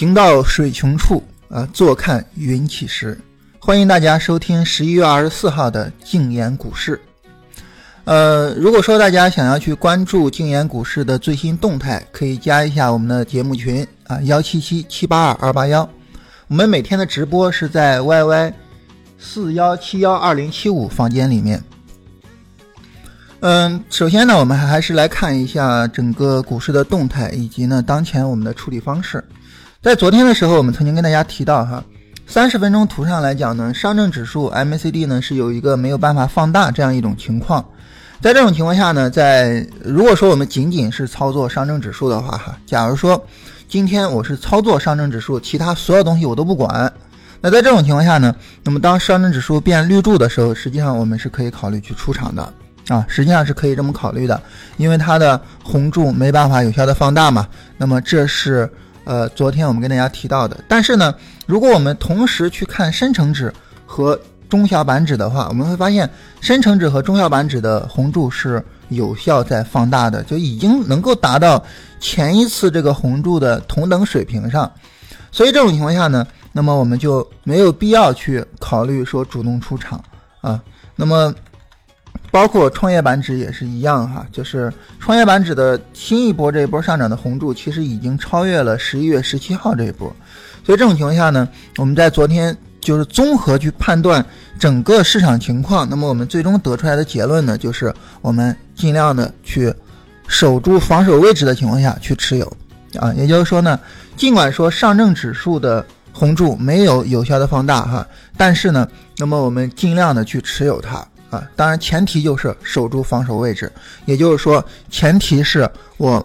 行到水穷处，啊，坐看云起时。欢迎大家收听十一月二十四号的静言股市。呃，如果说大家想要去关注静言股市的最新动态，可以加一下我们的节目群啊，幺七七七八二二八幺。我们每天的直播是在 YY 四幺七幺二零七五房间里面。嗯，首先呢，我们还是来看一下整个股市的动态，以及呢当前我们的处理方式。在昨天的时候，我们曾经跟大家提到哈，三十分钟图上来讲呢，上证指数 MACD 呢是有一个没有办法放大这样一种情况。在这种情况下呢，在如果说我们仅仅是操作上证指数的话哈，假如说今天我是操作上证指数，其他所有东西我都不管，那在这种情况下呢，那么当上证指数变绿柱的时候，实际上我们是可以考虑去出场的啊，实际上是可以这么考虑的，因为它的红柱没办法有效的放大嘛。那么这是。呃，昨天我们跟大家提到的，但是呢，如果我们同时去看深成指和中小板指的话，我们会发现深成指和中小板指的红柱是有效在放大的，就已经能够达到前一次这个红柱的同等水平上。所以这种情况下呢，那么我们就没有必要去考虑说主动出场啊。那么。包括创业板指也是一样哈，就是创业板指的新一波这一波上涨的红柱，其实已经超越了十一月十七号这一波，所以这种情况下呢，我们在昨天就是综合去判断整个市场情况，那么我们最终得出来的结论呢，就是我们尽量的去守住防守位置的情况下去持有啊，也就是说呢，尽管说上证指数的红柱没有有效的放大哈，但是呢，那么我们尽量的去持有它。啊，当然前提就是守住防守位置，也就是说，前提是我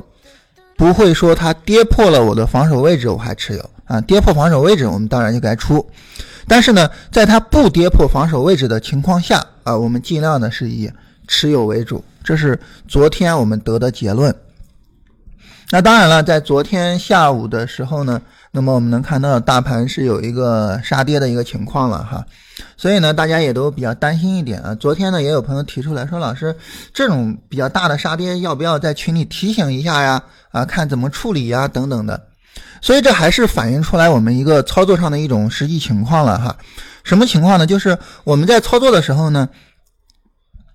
不会说它跌破了我的防守位置我还持有。啊，跌破防守位置我们当然就该出，但是呢，在它不跌破防守位置的情况下啊，我们尽量呢是以持有为主，这是昨天我们得的结论。那当然了，在昨天下午的时候呢，那么我们能看到大盘是有一个杀跌的一个情况了哈，所以呢，大家也都比较担心一点啊。昨天呢，也有朋友提出来说，老师，这种比较大的杀跌，要不要在群里提醒一下呀？啊，看怎么处理呀，等等的。所以这还是反映出来我们一个操作上的一种实际情况了哈。什么情况呢？就是我们在操作的时候呢。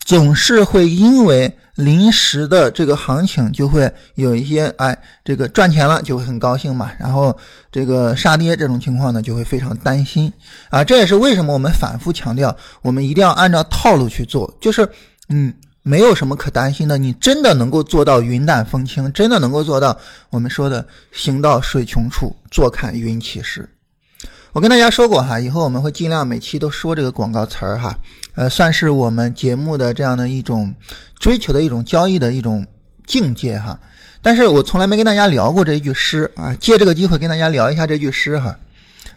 总是会因为临时的这个行情就会有一些哎，这个赚钱了就会很高兴嘛，然后这个杀跌这种情况呢就会非常担心啊，这也是为什么我们反复强调，我们一定要按照套路去做，就是嗯，没有什么可担心的，你真的能够做到云淡风轻，真的能够做到我们说的行到水穷处，坐看云起时。我跟大家说过哈，以后我们会尽量每期都说这个广告词儿哈，呃，算是我们节目的这样的一种追求的一种交易的一种境界哈。但是我从来没跟大家聊过这一句诗啊，借这个机会跟大家聊一下这句诗哈，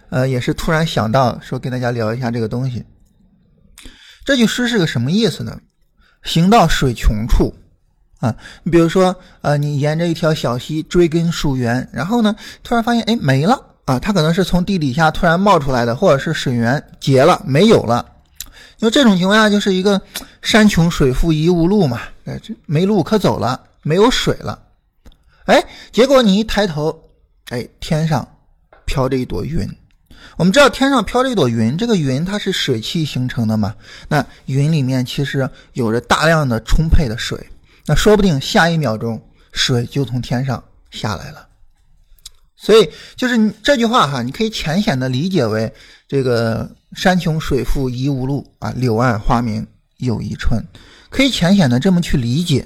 呃，也是突然想到说跟大家聊一下这个东西。这句诗是个什么意思呢？行到水穷处啊，你比如说呃，你沿着一条小溪追根溯源，然后呢，突然发现哎没了。啊，它可能是从地底下突然冒出来的，或者是水源结了没有了。那这种情况下就是一个山穷水复疑无路嘛，哎，这没路可走了，没有水了。哎，结果你一抬头，哎，天上飘着一朵云。我们知道天上飘着一朵云，这个云它是水汽形成的嘛？那云里面其实有着大量的充沛的水，那说不定下一秒钟水就从天上下来了。所以就是这句话哈，你可以浅显的理解为这个山穷水复疑无路啊，柳暗花明又一春，可以浅显的这么去理解。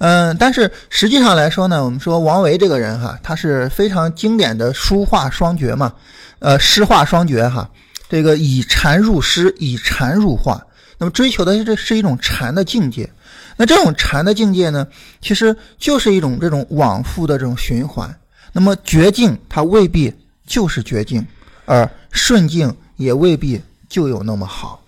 嗯，但是实际上来说呢，我们说王维这个人哈，他是非常经典的书画双绝嘛，呃，诗画双绝哈，这个以禅入诗，以禅入画，那么追求的这是一种禅的境界。那这种禅的境界呢，其实就是一种这种往复的这种循环。那么绝境它未必就是绝境，而顺境也未必就有那么好。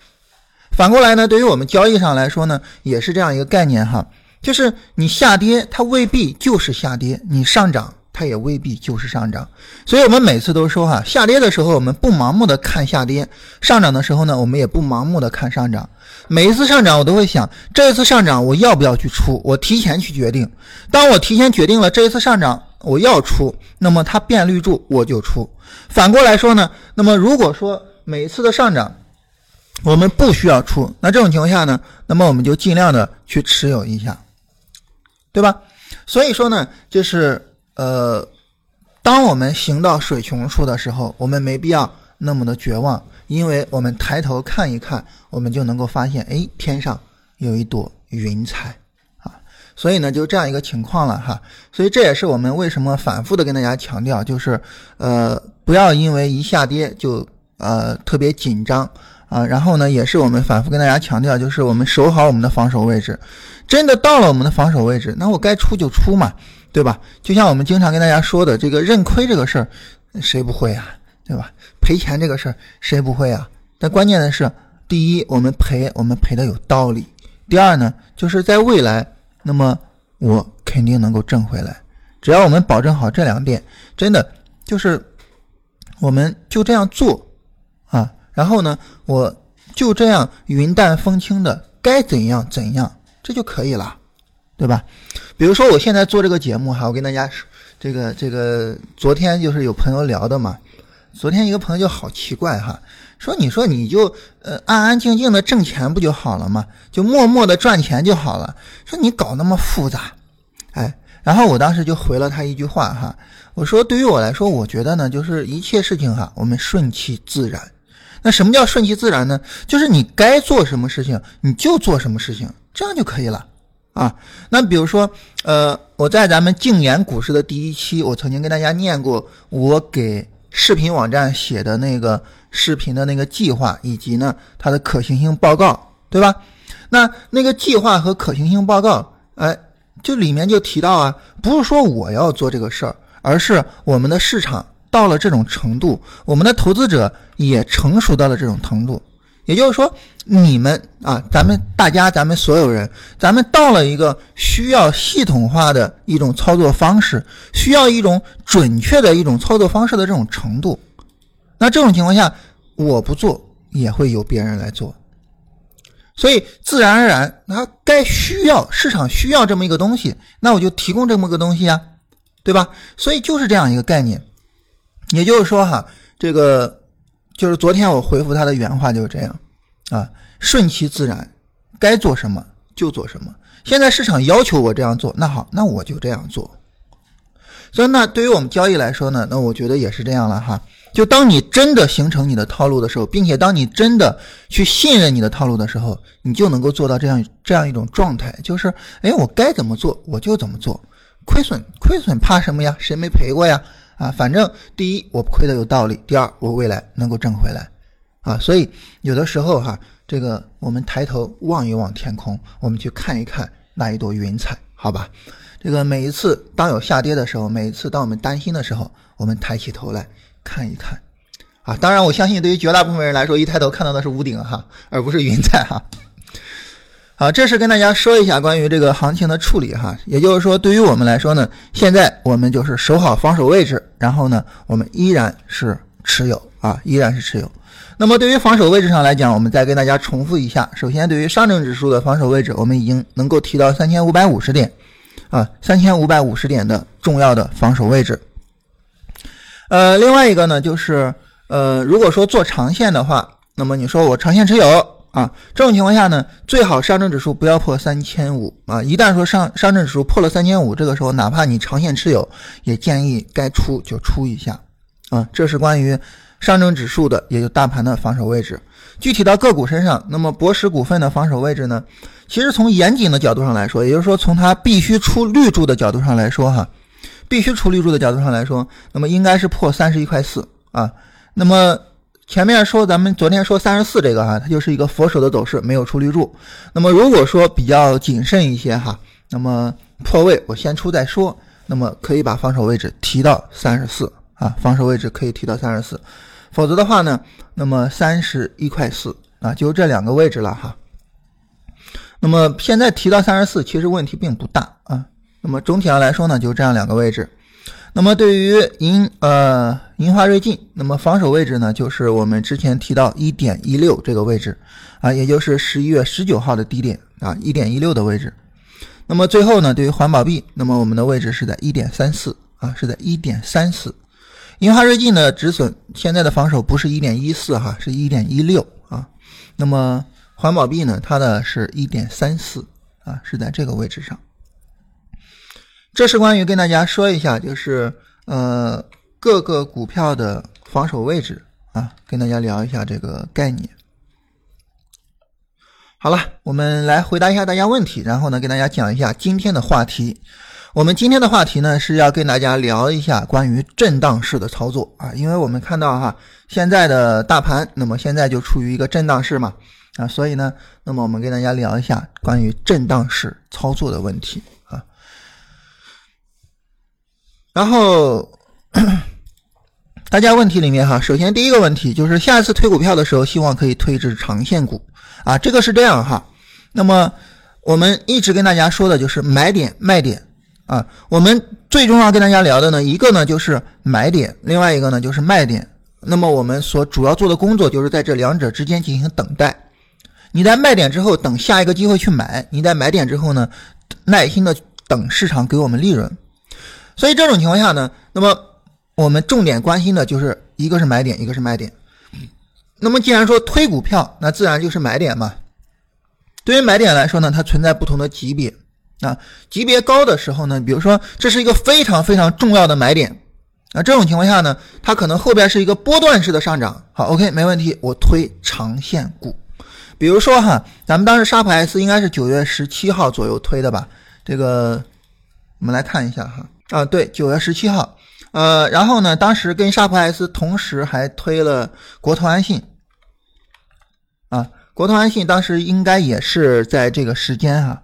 反过来呢，对于我们交易上来说呢，也是这样一个概念哈，就是你下跌它未必就是下跌，你上涨它也未必就是上涨。所以我们每次都说哈，下跌的时候我们不盲目的看下跌，上涨的时候呢，我们也不盲目的看上涨。每一次上涨我都会想，这一次上涨我要不要去出？我提前去决定。当我提前决定了这一次上涨。我要出，那么它变绿柱我就出。反过来说呢，那么如果说每一次的上涨我们不需要出，那这种情况下呢，那么我们就尽量的去持有一下，对吧？所以说呢，就是呃，当我们行到水穷处的时候，我们没必要那么的绝望，因为我们抬头看一看，我们就能够发现，哎，天上有一朵云彩。所以呢，就这样一个情况了哈。所以这也是我们为什么反复的跟大家强调，就是呃，不要因为一下跌就呃特别紧张啊。然后呢，也是我们反复跟大家强调，就是我们守好我们的防守位置。真的到了我们的防守位置，那我该出就出嘛，对吧？就像我们经常跟大家说的，这个认亏这个事儿，谁不会啊，对吧？赔钱这个事儿，谁不会啊？但关键的是，第一，我们赔，我们赔的有道理；第二呢，就是在未来。那么我肯定能够挣回来，只要我们保证好这两点，真的就是我们就这样做啊，然后呢，我就这样云淡风轻的该怎样怎样，这就可以了，对吧？比如说我现在做这个节目哈，我跟大家说，这个这个昨天就是有朋友聊的嘛，昨天一个朋友就好奇怪哈。说你说你就呃安安静静的挣钱不就好了吗？就默默的赚钱就好了。说你搞那么复杂，哎，然后我当时就回了他一句话哈，我说对于我来说，我觉得呢，就是一切事情哈，我们顺其自然。那什么叫顺其自然呢？就是你该做什么事情你就做什么事情，这样就可以了啊。那比如说呃我在咱们静言股市的第一期，我曾经跟大家念过我给视频网站写的那个。视频的那个计划以及呢它的可行性报告，对吧？那那个计划和可行性报告，哎，就里面就提到啊，不是说我要做这个事儿，而是我们的市场到了这种程度，我们的投资者也成熟到了这种程度。也就是说，你们啊，咱们大家，咱们所有人，咱们到了一个需要系统化的一种操作方式，需要一种准确的一种操作方式的这种程度。那这种情况下，我不做也会有别人来做，所以自然而然，那该需要市场需要这么一个东西，那我就提供这么个东西呀，对吧？所以就是这样一个概念。也就是说哈，这个就是昨天我回复他的原话就是这样啊，顺其自然，该做什么就做什么。现在市场要求我这样做，那好，那我就这样做。所以那对于我们交易来说呢，那我觉得也是这样了哈。就当你真的形成你的套路的时候，并且当你真的去信任你的套路的时候，你就能够做到这样这样一种状态，就是，哎，我该怎么做我就怎么做，亏损亏损怕什么呀？谁没赔过呀？啊，反正第一我亏的有道理，第二我未来能够挣回来，啊，所以有的时候哈，这个我们抬头望一望天空，我们去看一看那一朵云彩，好吧？这个每一次当有下跌的时候，每一次当我们担心的时候，我们抬起头来。看一看，啊，当然我相信对于绝大部分人来说，一抬头看到的是屋顶哈，而不是云彩哈。好，这是跟大家说一下关于这个行情的处理哈。也就是说，对于我们来说呢，现在我们就是守好防守位置，然后呢，我们依然是持有啊，依然是持有。那么对于防守位置上来讲，我们再跟大家重复一下。首先，对于上证指数的防守位置，我们已经能够提到三千五百五十点啊，三千五百五十点的重要的防守位置。呃，另外一个呢，就是呃，如果说做长线的话，那么你说我长线持有啊，这种情况下呢，最好上证指数不要破三千五啊。一旦说上上证指数破了三千五，这个时候哪怕你长线持有，也建议该出就出一下啊。这是关于上证指数的，也就大盘的防守位置。具体到个股身上，那么博时股份的防守位置呢，其实从严谨的角度上来说，也就是说从它必须出绿柱的角度上来说，哈。必须出绿柱的角度上来说，那么应该是破三十一块四啊。那么前面说咱们昨天说三十四这个哈，它就是一个佛手的走势，没有出绿柱。那么如果说比较谨慎一些哈，那么破位我先出再说。那么可以把防守位置提到三十四啊，防守位置可以提到三十四。否则的话呢，那么三十一块四啊，就这两个位置了哈。那么现在提到三十四，其实问题并不大啊。那么总体上来说呢，就这样两个位置。那么对于银呃银华瑞进，那么防守位置呢，就是我们之前提到一点一六这个位置啊，也就是十一月十九号的低点啊，一点一六的位置。那么最后呢，对于环保币，那么我们的位置是在一点三四啊，是在一点三四。银华瑞进的止损现在的防守不是一点一四哈，是一点一六啊。那么环保币呢，它的是一点三四啊，是在这个位置上。这是关于跟大家说一下，就是呃各个股票的防守位置啊，跟大家聊一下这个概念。好了，我们来回答一下大家问题，然后呢，跟大家讲一下今天的话题。我们今天的话题呢是要跟大家聊一下关于震荡式的操作啊，因为我们看到哈现在的大盘，那么现在就处于一个震荡市嘛啊，所以呢，那么我们跟大家聊一下关于震荡式操作的问题。然后，大家问题里面哈，首先第一个问题就是下一次推股票的时候，希望可以推至长线股啊，这个是这样哈。那么我们一直跟大家说的就是买点卖点啊，我们最重要跟大家聊的呢，一个呢就是买点，另外一个呢就是卖点。那么我们所主要做的工作就是在这两者之间进行等待。你在卖点之后等下一个机会去买，你在买点之后呢，耐心的等市场给我们利润。所以这种情况下呢，那么我们重点关心的就是一个是买点，一个是卖点。那么既然说推股票，那自然就是买点嘛。对于买点来说呢，它存在不同的级别啊，级别高的时候呢，比如说这是一个非常非常重要的买点啊，这种情况下呢，它可能后边是一个波段式的上涨。好，OK，没问题，我推长线股。比如说哈，咱们当时沙普 S 应该是九月十七号左右推的吧？这个我们来看一下哈。啊，对，九月十七号，呃，然后呢，当时跟沙普 S 同时还推了国投安信，啊，国投安信当时应该也是在这个时间哈，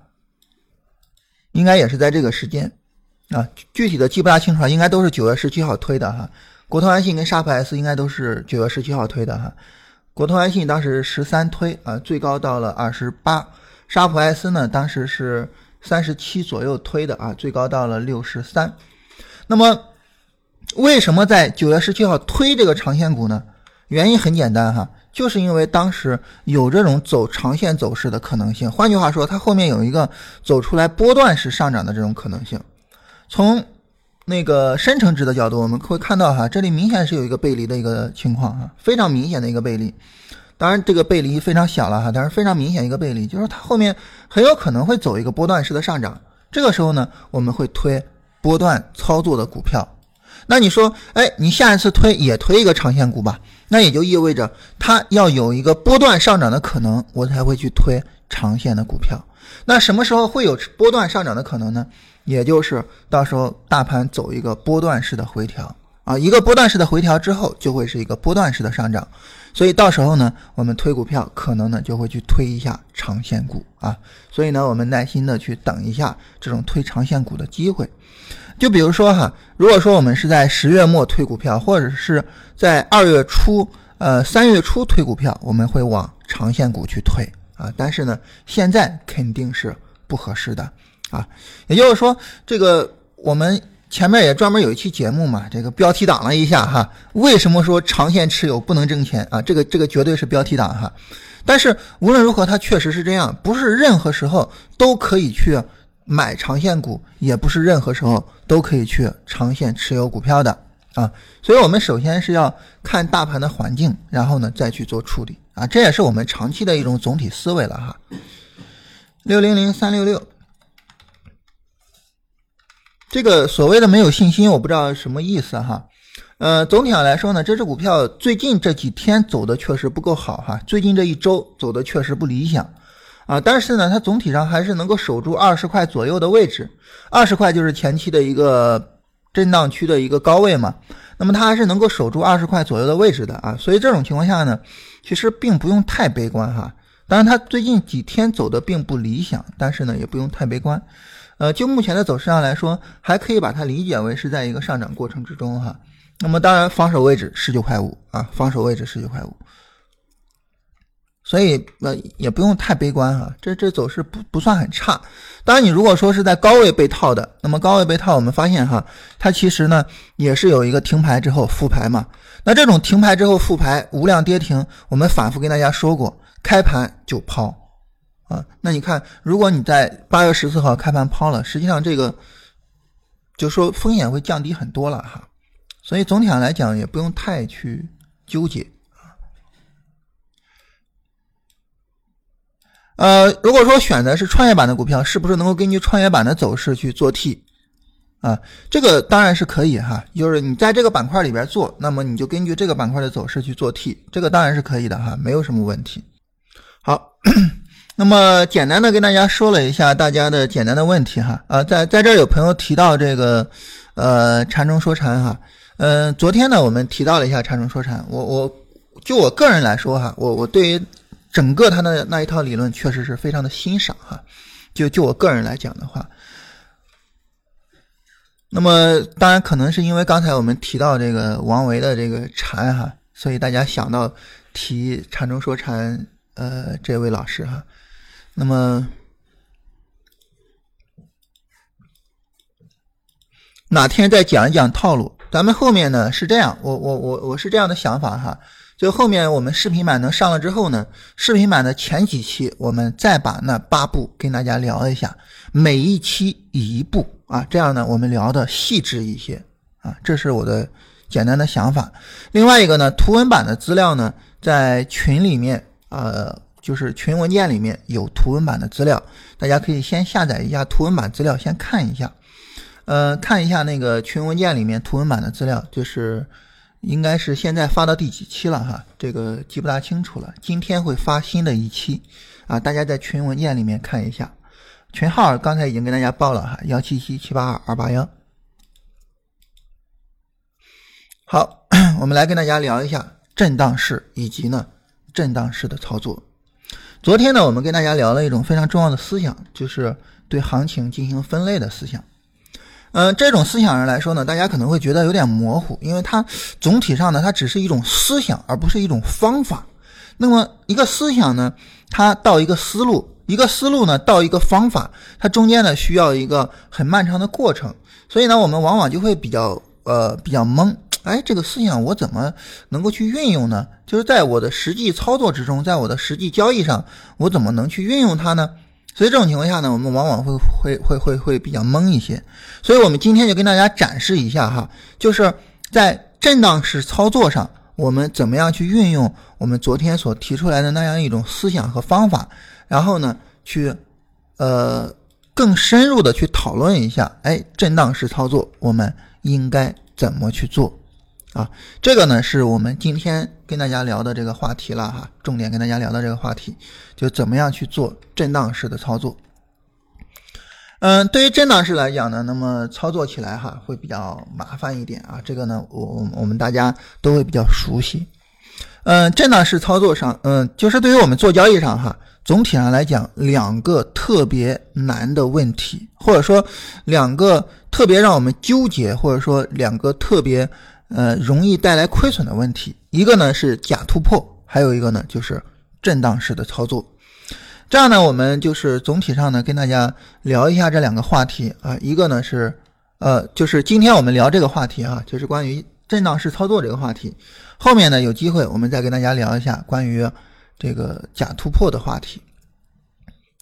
应该也是在这个时间，啊，具体的记不大清楚了，应该都是九月十七号推的哈，国投安信跟沙普 S 应该都是九月十七号推的哈，国投安信当时十三推啊，最高到了二十八，沙普 S 呢当时是。三十七左右推的啊，最高到了六十三。那么，为什么在九月十七号推这个长线股呢？原因很简单哈，就是因为当时有这种走长线走势的可能性。换句话说，它后面有一个走出来波段式上涨的这种可能性。从那个深成指的角度，我们会看到哈，这里明显是有一个背离的一个情况哈，非常明显的一个背离。当然，这个背离非常小了哈，但是非常明显一个背离，就是它后面很有可能会走一个波段式的上涨。这个时候呢，我们会推波段操作的股票。那你说，哎，你下一次推也推一个长线股吧？那也就意味着它要有一个波段上涨的可能，我才会去推长线的股票。那什么时候会有波段上涨的可能呢？也就是到时候大盘走一个波段式的回调啊，一个波段式的回调之后，就会是一个波段式的上涨。所以到时候呢，我们推股票可能呢就会去推一下长线股啊。所以呢，我们耐心的去等一下这种推长线股的机会。就比如说哈，如果说我们是在十月末推股票，或者是在二月初、呃三月初推股票，我们会往长线股去推啊。但是呢，现在肯定是不合适的啊。也就是说，这个我们。前面也专门有一期节目嘛，这个标题党了一下哈。为什么说长线持有不能挣钱啊？这个这个绝对是标题党哈。但是无论如何，它确实是这样，不是任何时候都可以去买长线股，也不是任何时候都可以去长线持有股票的啊。所以我们首先是要看大盘的环境，然后呢再去做处理啊。这也是我们长期的一种总体思维了哈。六零零三六六。这个所谓的没有信心，我不知道什么意思哈。呃，总体上来说呢，这只股票最近这几天走的确实不够好哈，最近这一周走的确实不理想啊。但是呢，它总体上还是能够守住二十块左右的位置，二十块就是前期的一个震荡区的一个高位嘛。那么它还是能够守住二十块左右的位置的啊。所以这种情况下呢，其实并不用太悲观哈。当然，它最近几天走的并不理想，但是呢，也不用太悲观。呃，就目前的走势上来说，还可以把它理解为是在一个上涨过程之中哈。那么当然，防守位置十九块五啊，防守位置十九块五，所以呃也不用太悲观哈。这这走势不不算很差。当然，你如果说是在高位被套的，那么高位被套，我们发现哈，它其实呢也是有一个停牌之后复牌嘛。那这种停牌之后复牌无量跌停，我们反复跟大家说过，开盘就抛。啊，那你看，如果你在八月十四号开盘抛了，实际上这个就说风险会降低很多了哈。所以总体上来讲，也不用太去纠结啊呃，如果说选的是创业板的股票，是不是能够根据创业板的走势去做 T？啊，这个当然是可以哈，就是你在这个板块里边做，那么你就根据这个板块的走势去做 T，这个当然是可以的哈，没有什么问题。好，那么简单的跟大家说了一下大家的简单的问题哈，啊，在在这有朋友提到这个呃禅中说禅哈，嗯，昨天呢我们提到了一下禅中说禅，我我就我个人来说哈，我我对于整个他的那一套理论确实是非常的欣赏哈，就就我个人来讲的话。那么，当然可能是因为刚才我们提到这个王维的这个禅哈，所以大家想到提禅中说禅，呃，这位老师哈。那么哪天再讲一讲套路？咱们后面呢是这样，我我我我是这样的想法哈。就后面我们视频版能上了之后呢，视频版的前几期我们再把那八步跟大家聊一下，每一期一步啊，这样呢我们聊的细致一些啊，这是我的简单的想法。另外一个呢，图文版的资料呢，在群里面呃，就是群文件里面有图文版的资料，大家可以先下载一下图文版资料，先看一下，呃，看一下那个群文件里面图文版的资料，就是。应该是现在发到第几期了哈？这个记不大清楚了。今天会发新的一期啊，大家在群文件里面看一下。群号刚才已经跟大家报了哈，幺七七七八二二八幺。好，我们来跟大家聊一下震荡市以及呢震荡市的操作。昨天呢，我们跟大家聊了一种非常重要的思想，就是对行情进行分类的思想。嗯，这种思想上来说呢，大家可能会觉得有点模糊，因为它总体上呢，它只是一种思想，而不是一种方法。那么一个思想呢，它到一个思路，一个思路呢到一个方法，它中间呢需要一个很漫长的过程。所以呢，我们往往就会比较呃比较懵，哎，这个思想我怎么能够去运用呢？就是在我的实际操作之中，在我的实际交易上，我怎么能去运用它呢？所以这种情况下呢，我们往往会会会会会比较懵一些。所以我们今天就跟大家展示一下哈，就是在震荡式操作上，我们怎么样去运用我们昨天所提出来的那样一种思想和方法，然后呢，去呃更深入的去讨论一下，哎，震荡式操作我们应该怎么去做。啊，这个呢是我们今天跟大家聊的这个话题了哈，重点跟大家聊的这个话题，就怎么样去做震荡式的操作。嗯，对于震荡式来讲呢，那么操作起来哈会比较麻烦一点啊，这个呢我我们大家都会比较熟悉。嗯，震荡式操作上，嗯，就是对于我们做交易上哈，总体上来讲，两个特别难的问题，或者说两个特别让我们纠结，或者说两个特别。呃，容易带来亏损的问题，一个呢是假突破，还有一个呢就是震荡式的操作。这样呢，我们就是总体上呢跟大家聊一下这两个话题啊。一个呢是，呃，就是今天我们聊这个话题啊，就是关于震荡式操作这个话题。后面呢有机会我们再跟大家聊一下关于这个假突破的话题。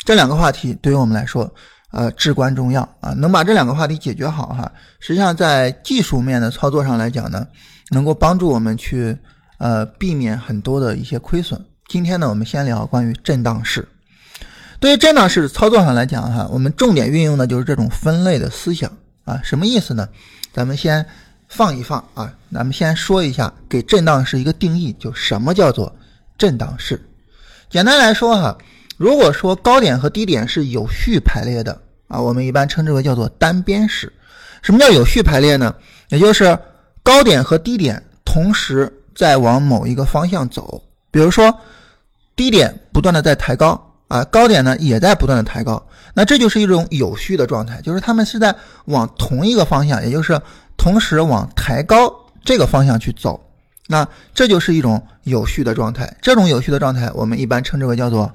这两个话题对于我们来说。呃，至关重要啊！能把这两个话题解决好哈，实际上在技术面的操作上来讲呢，能够帮助我们去呃避免很多的一些亏损。今天呢，我们先聊关于震荡市。对于震荡市操作上来讲哈，我们重点运用的就是这种分类的思想啊。什么意思呢？咱们先放一放啊，咱们先说一下给震荡市一个定义，就什么叫做震荡市？简单来说哈。如果说高点和低点是有序排列的啊，我们一般称之为叫做单边式。什么叫有序排列呢？也就是高点和低点同时在往某一个方向走。比如说，低点不断的在抬高啊，高点呢也在不断的抬高，那这就是一种有序的状态，就是它们是在往同一个方向，也就是同时往抬高这个方向去走。那这就是一种有序的状态。这种有序的状态，我们一般称之为叫做。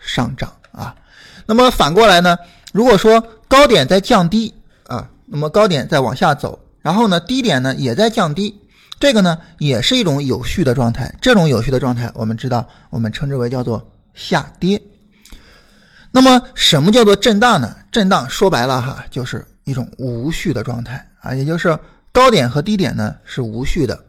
上涨啊，那么反过来呢？如果说高点在降低啊，那么高点在往下走，然后呢，低点呢也在降低，这个呢也是一种有序的状态。这种有序的状态，我们知道，我们称之为叫做下跌。那么什么叫做震荡呢？震荡说白了哈，就是一种无序的状态啊，也就是高点和低点呢是无序的。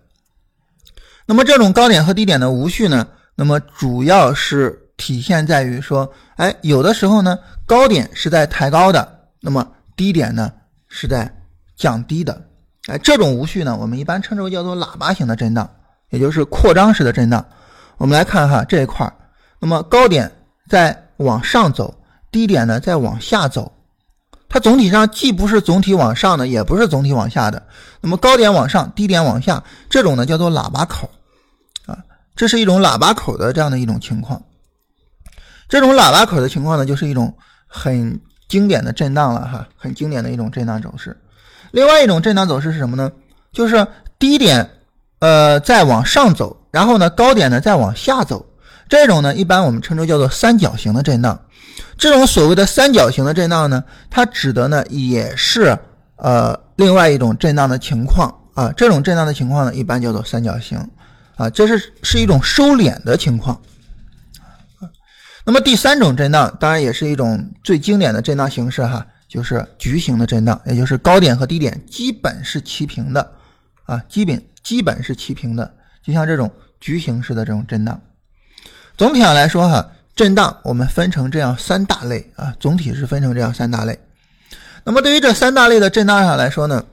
那么这种高点和低点的无序呢，那么主要是体现在于说，哎，有的时候呢高点是在抬高的，那么低点呢是在降低的。哎，这种无序呢，我们一般称之为叫做喇叭型的震荡，也就是扩张式的震荡。我们来看哈这一块儿，那么高点在往上走，低点呢在往下走。它总体上既不是总体往上的，也不是总体往下的。那么高点往上，低点往下，这种呢叫做喇叭口，啊，这是一种喇叭口的这样的一种情况。这种喇叭口的情况呢，就是一种很经典的震荡了哈，很经典的一种震荡走势。另外一种震荡走势是什么呢？就是低点呃再往上走，然后呢高点呢再往下走。这种呢一般我们称之叫做三角形的震荡。这种所谓的三角形的震荡呢，它指的呢也是呃另外一种震荡的情况啊。这种震荡的情况呢，一般叫做三角形啊，这是是一种收敛的情况。那么第三种震荡，当然也是一种最经典的震荡形式哈，就是矩形的震荡，也就是高点和低点基本是齐平的啊，基本基本是齐平的，就像这种矩形式的这种震荡。总体上来说哈。震荡我们分成这样三大类啊，总体是分成这样三大类。那么对于这三大类的震荡上来说呢，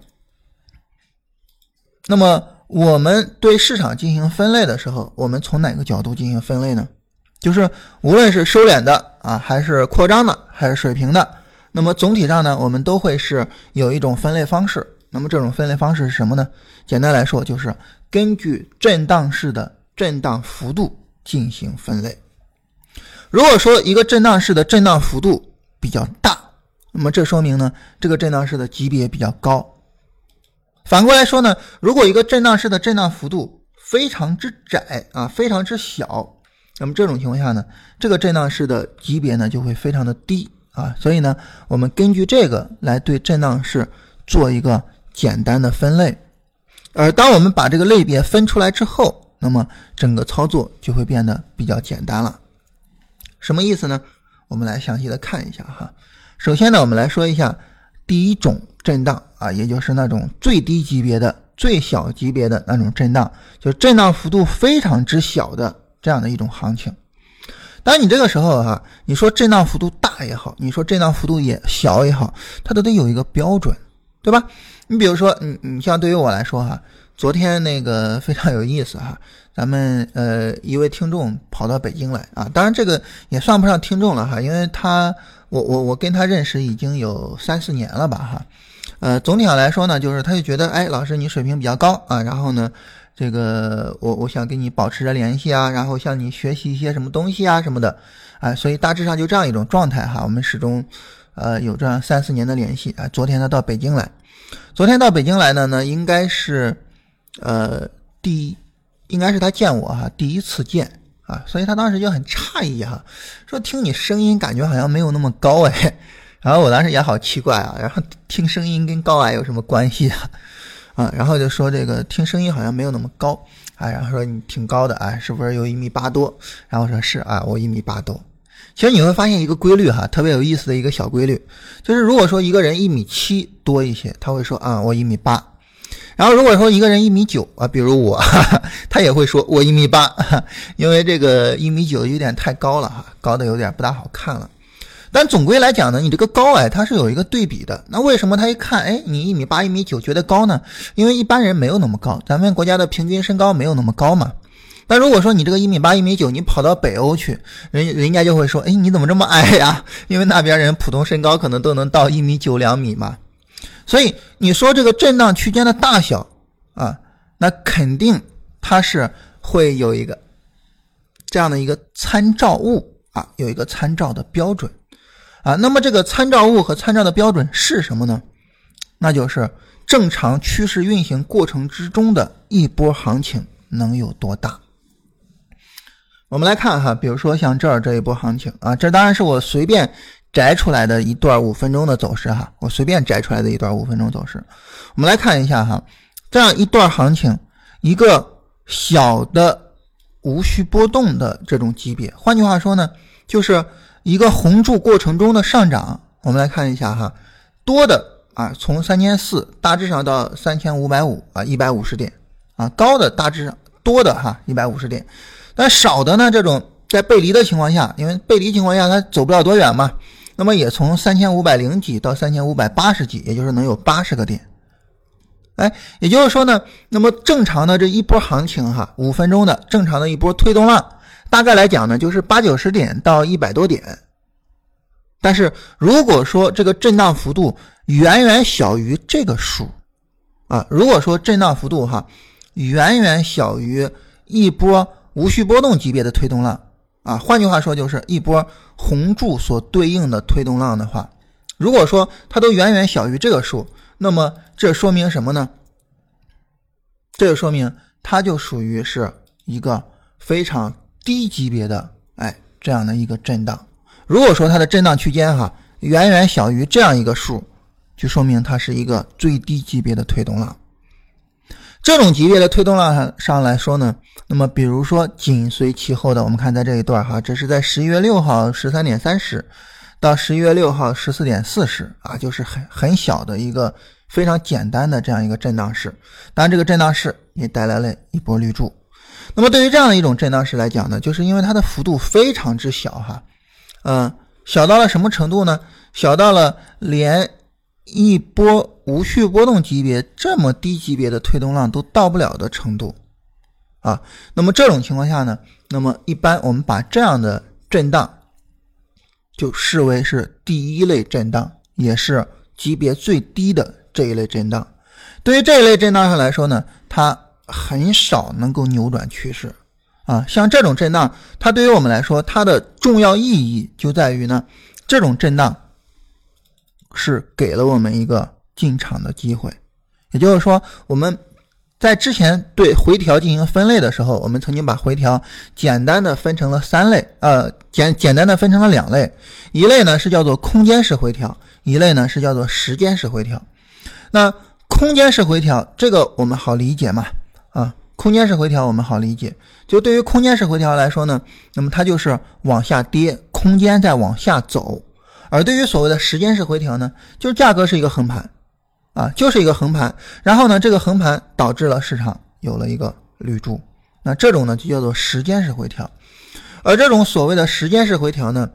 那么我们对市场进行分类的时候，我们从哪个角度进行分类呢？就是无论是收敛的啊，还是扩张的，还是水平的，那么总体上呢，我们都会是有一种分类方式。那么这种分类方式是什么呢？简单来说，就是根据震荡式的震荡幅度进行分类。如果说一个震荡式的震荡幅度比较大，那么这说明呢，这个震荡式的级别比较高。反过来说呢，如果一个震荡式的震荡幅度非常之窄啊，非常之小，那么这种情况下呢，这个震荡式的级别呢就会非常的低啊。所以呢，我们根据这个来对震荡式做一个简单的分类。而当我们把这个类别分出来之后，那么整个操作就会变得比较简单了。什么意思呢？我们来详细的看一下哈。首先呢，我们来说一下第一种震荡啊，也就是那种最低级别的、最小级别的那种震荡，就震荡幅度非常之小的这样的一种行情。当你这个时候哈，你说震荡幅度大也好，你说震荡幅度也小也好，它都得有一个标准，对吧？你比如说，你你像对于我来说哈。昨天那个非常有意思哈，咱们呃一位听众跑到北京来啊，当然这个也算不上听众了哈，因为他我我我跟他认识已经有三四年了吧哈，呃总体上来说呢，就是他就觉得哎老师你水平比较高啊，然后呢这个我我想跟你保持着联系啊，然后向你学习一些什么东西啊什么的，哎所以大致上就这样一种状态哈，我们始终呃有这样三四年的联系啊，昨天他到北京来，昨天到北京来呢呢应该是。呃，第应该是他见我哈，第一次见啊，所以他当时就很诧异哈，说听你声音感觉好像没有那么高哎，然后我当时也好奇怪啊，然后听声音跟高矮有什么关系啊？啊，然后就说这个听声音好像没有那么高啊，然后说你挺高的啊，是不是有一米八多？然后说是啊，我一米八多。其实你会发现一个规律哈，特别有意思的一个小规律，就是如果说一个人一米七多一些，他会说啊，我一米八。然后如果说一个人一米九啊，比如我哈哈，他也会说我一米八，因为这个一米九有点太高了哈，高的有点不大好看了。但总归来讲呢，你这个高矮它是有一个对比的。那为什么他一看，哎，你一米八、一米九觉得高呢？因为一般人没有那么高，咱们国家的平均身高没有那么高嘛。那如果说你这个一米八、一米九，你跑到北欧去，人人家就会说，哎，你怎么这么矮呀？因为那边人普通身高可能都能到一米九两米嘛。所以你说这个震荡区间的大小啊，那肯定它是会有一个这样的一个参照物啊，有一个参照的标准啊。那么这个参照物和参照的标准是什么呢？那就是正常趋势运行过程之中的一波行情能有多大。我们来看哈，比如说像这儿这一波行情啊，这当然是我随便。摘出来的一段五分钟的走势哈，我随便摘出来的一段五分钟走势，我们来看一下哈，这样一段行情，一个小的无序波动的这种级别，换句话说呢，就是一个红柱过程中的上涨。我们来看一下哈，多的啊，从三千四大致上到三千五百五啊，一百五十点啊，高的大致上多的哈，一百五十点，但少的呢，这种在背离的情况下，因为背离情况下它走不了多远嘛，那么也从三千五百零几到三千五百八十几，也就是能有八十个点。哎，也就是说呢，那么正常的这一波行情哈，五分钟的正常的一波推动浪，大概来讲呢，就是八九十点到一百多点。但是如果说这个震荡幅度远远小于这个数，啊，如果说震荡幅度哈远远小于一波无序波动级别的推动浪，啊，换句话说就是一波红柱所对应的推动浪的话，如果说它都远远小于这个数。那么这说明什么呢？这就说明它就属于是一个非常低级别的，哎，这样的一个震荡。如果说它的震荡区间哈远远小于这样一个数，就说明它是一个最低级别的推动浪。这种级别的推动浪上来说呢，那么比如说紧随其后的，我们看在这一段哈，这是在十一月六号十三点三十。到十一月六号十四点四十啊，就是很很小的一个非常简单的这样一个震荡市，当然这个震荡市也带来了一波绿柱。那么对于这样的一种震荡式来讲呢，就是因为它的幅度非常之小哈，嗯，小到了什么程度呢？小到了连一波无序波动级别这么低级别的推动浪都到不了的程度啊。那么这种情况下呢，那么一般我们把这样的震荡。就视为是第一类震荡，也是级别最低的这一类震荡。对于这一类震荡上来说呢，它很少能够扭转趋势啊。像这种震荡，它对于我们来说，它的重要意义就在于呢，这种震荡是给了我们一个进场的机会。也就是说，我们。在之前对回调进行分类的时候，我们曾经把回调简单的分成了三类，呃，简简单的分成了两类，一类呢是叫做空间式回调，一类呢是叫做时间式回调。那空间式回调这个我们好理解嘛？啊，空间式回调我们好理解，就对于空间式回调来说呢，那么它就是往下跌，空间在往下走；而对于所谓的时间式回调呢，就是价格是一个横盘。啊，就是一个横盘，然后呢，这个横盘导致了市场有了一个绿柱，那这种呢就叫做时间式回调，而这种所谓的时间式回调呢，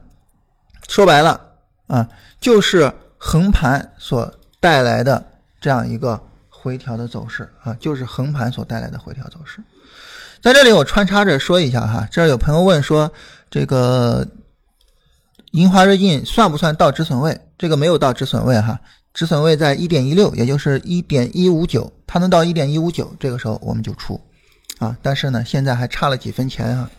说白了啊，就是横盘所带来的这样一个回调的走势啊，就是横盘所带来的回调走势。在这里我穿插着说一下哈，这儿有朋友问说，这个银华瑞金算不算到止损位？这个没有到止损位哈。止损位在一点一六，也就是一点一五九，它能到一点一五九，这个时候我们就出啊。但是呢，现在还差了几分钱啊。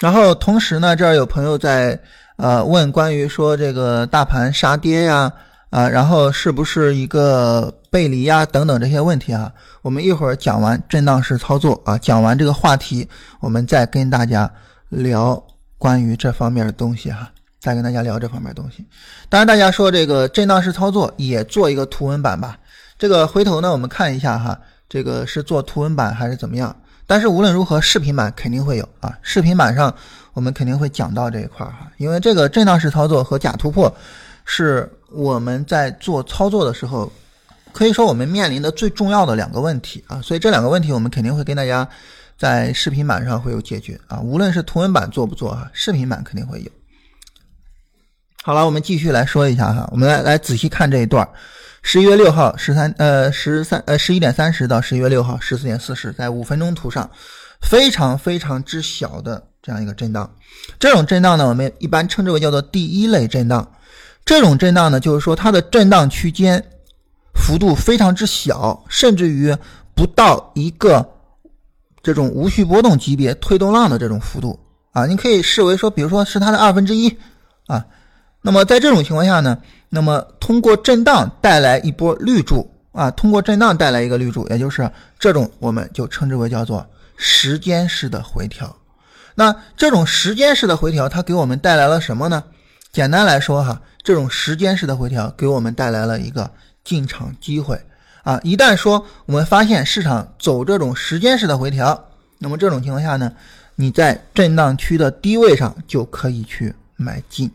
然后同时呢，这儿有朋友在呃问关于说这个大盘杀跌呀啊，啊然后是不是一个背离呀等等这些问题啊。我们一会儿讲完震荡式操作啊，讲完这个话题，我们再跟大家聊关于这方面的东西哈。再跟大家聊这方面东西，当然大家说这个震荡式操作也做一个图文版吧。这个回头呢，我们看一下哈，这个是做图文版还是怎么样？但是无论如何，视频版肯定会有啊。视频版上我们肯定会讲到这一块哈，因为这个震荡式操作和假突破是我们在做操作的时候，可以说我们面临的最重要的两个问题啊。所以这两个问题我们肯定会跟大家在视频版上会有解决啊。无论是图文版做不做哈，视频版肯定会有。好了，我们继续来说一下哈，我们来来仔细看这一段十一月六号十三呃十三呃十一点三十到十一月六号十四点四十，在五分钟图上非常非常之小的这样一个震荡，这种震荡呢，我们一般称之为叫做第一类震荡。这种震荡呢，就是说它的震荡区间幅度非常之小，甚至于不到一个这种无序波动级别推动浪的这种幅度啊，你可以视为说，比如说是它的二分之一啊。那么在这种情况下呢，那么通过震荡带来一波绿柱啊，通过震荡带来一个绿柱，也就是这种我们就称之为叫做时间式的回调。那这种时间式的回调，它给我们带来了什么呢？简单来说哈，这种时间式的回调给我们带来了一个进场机会啊。一旦说我们发现市场走这种时间式的回调，那么这种情况下呢，你在震荡区的低位上就可以去买进。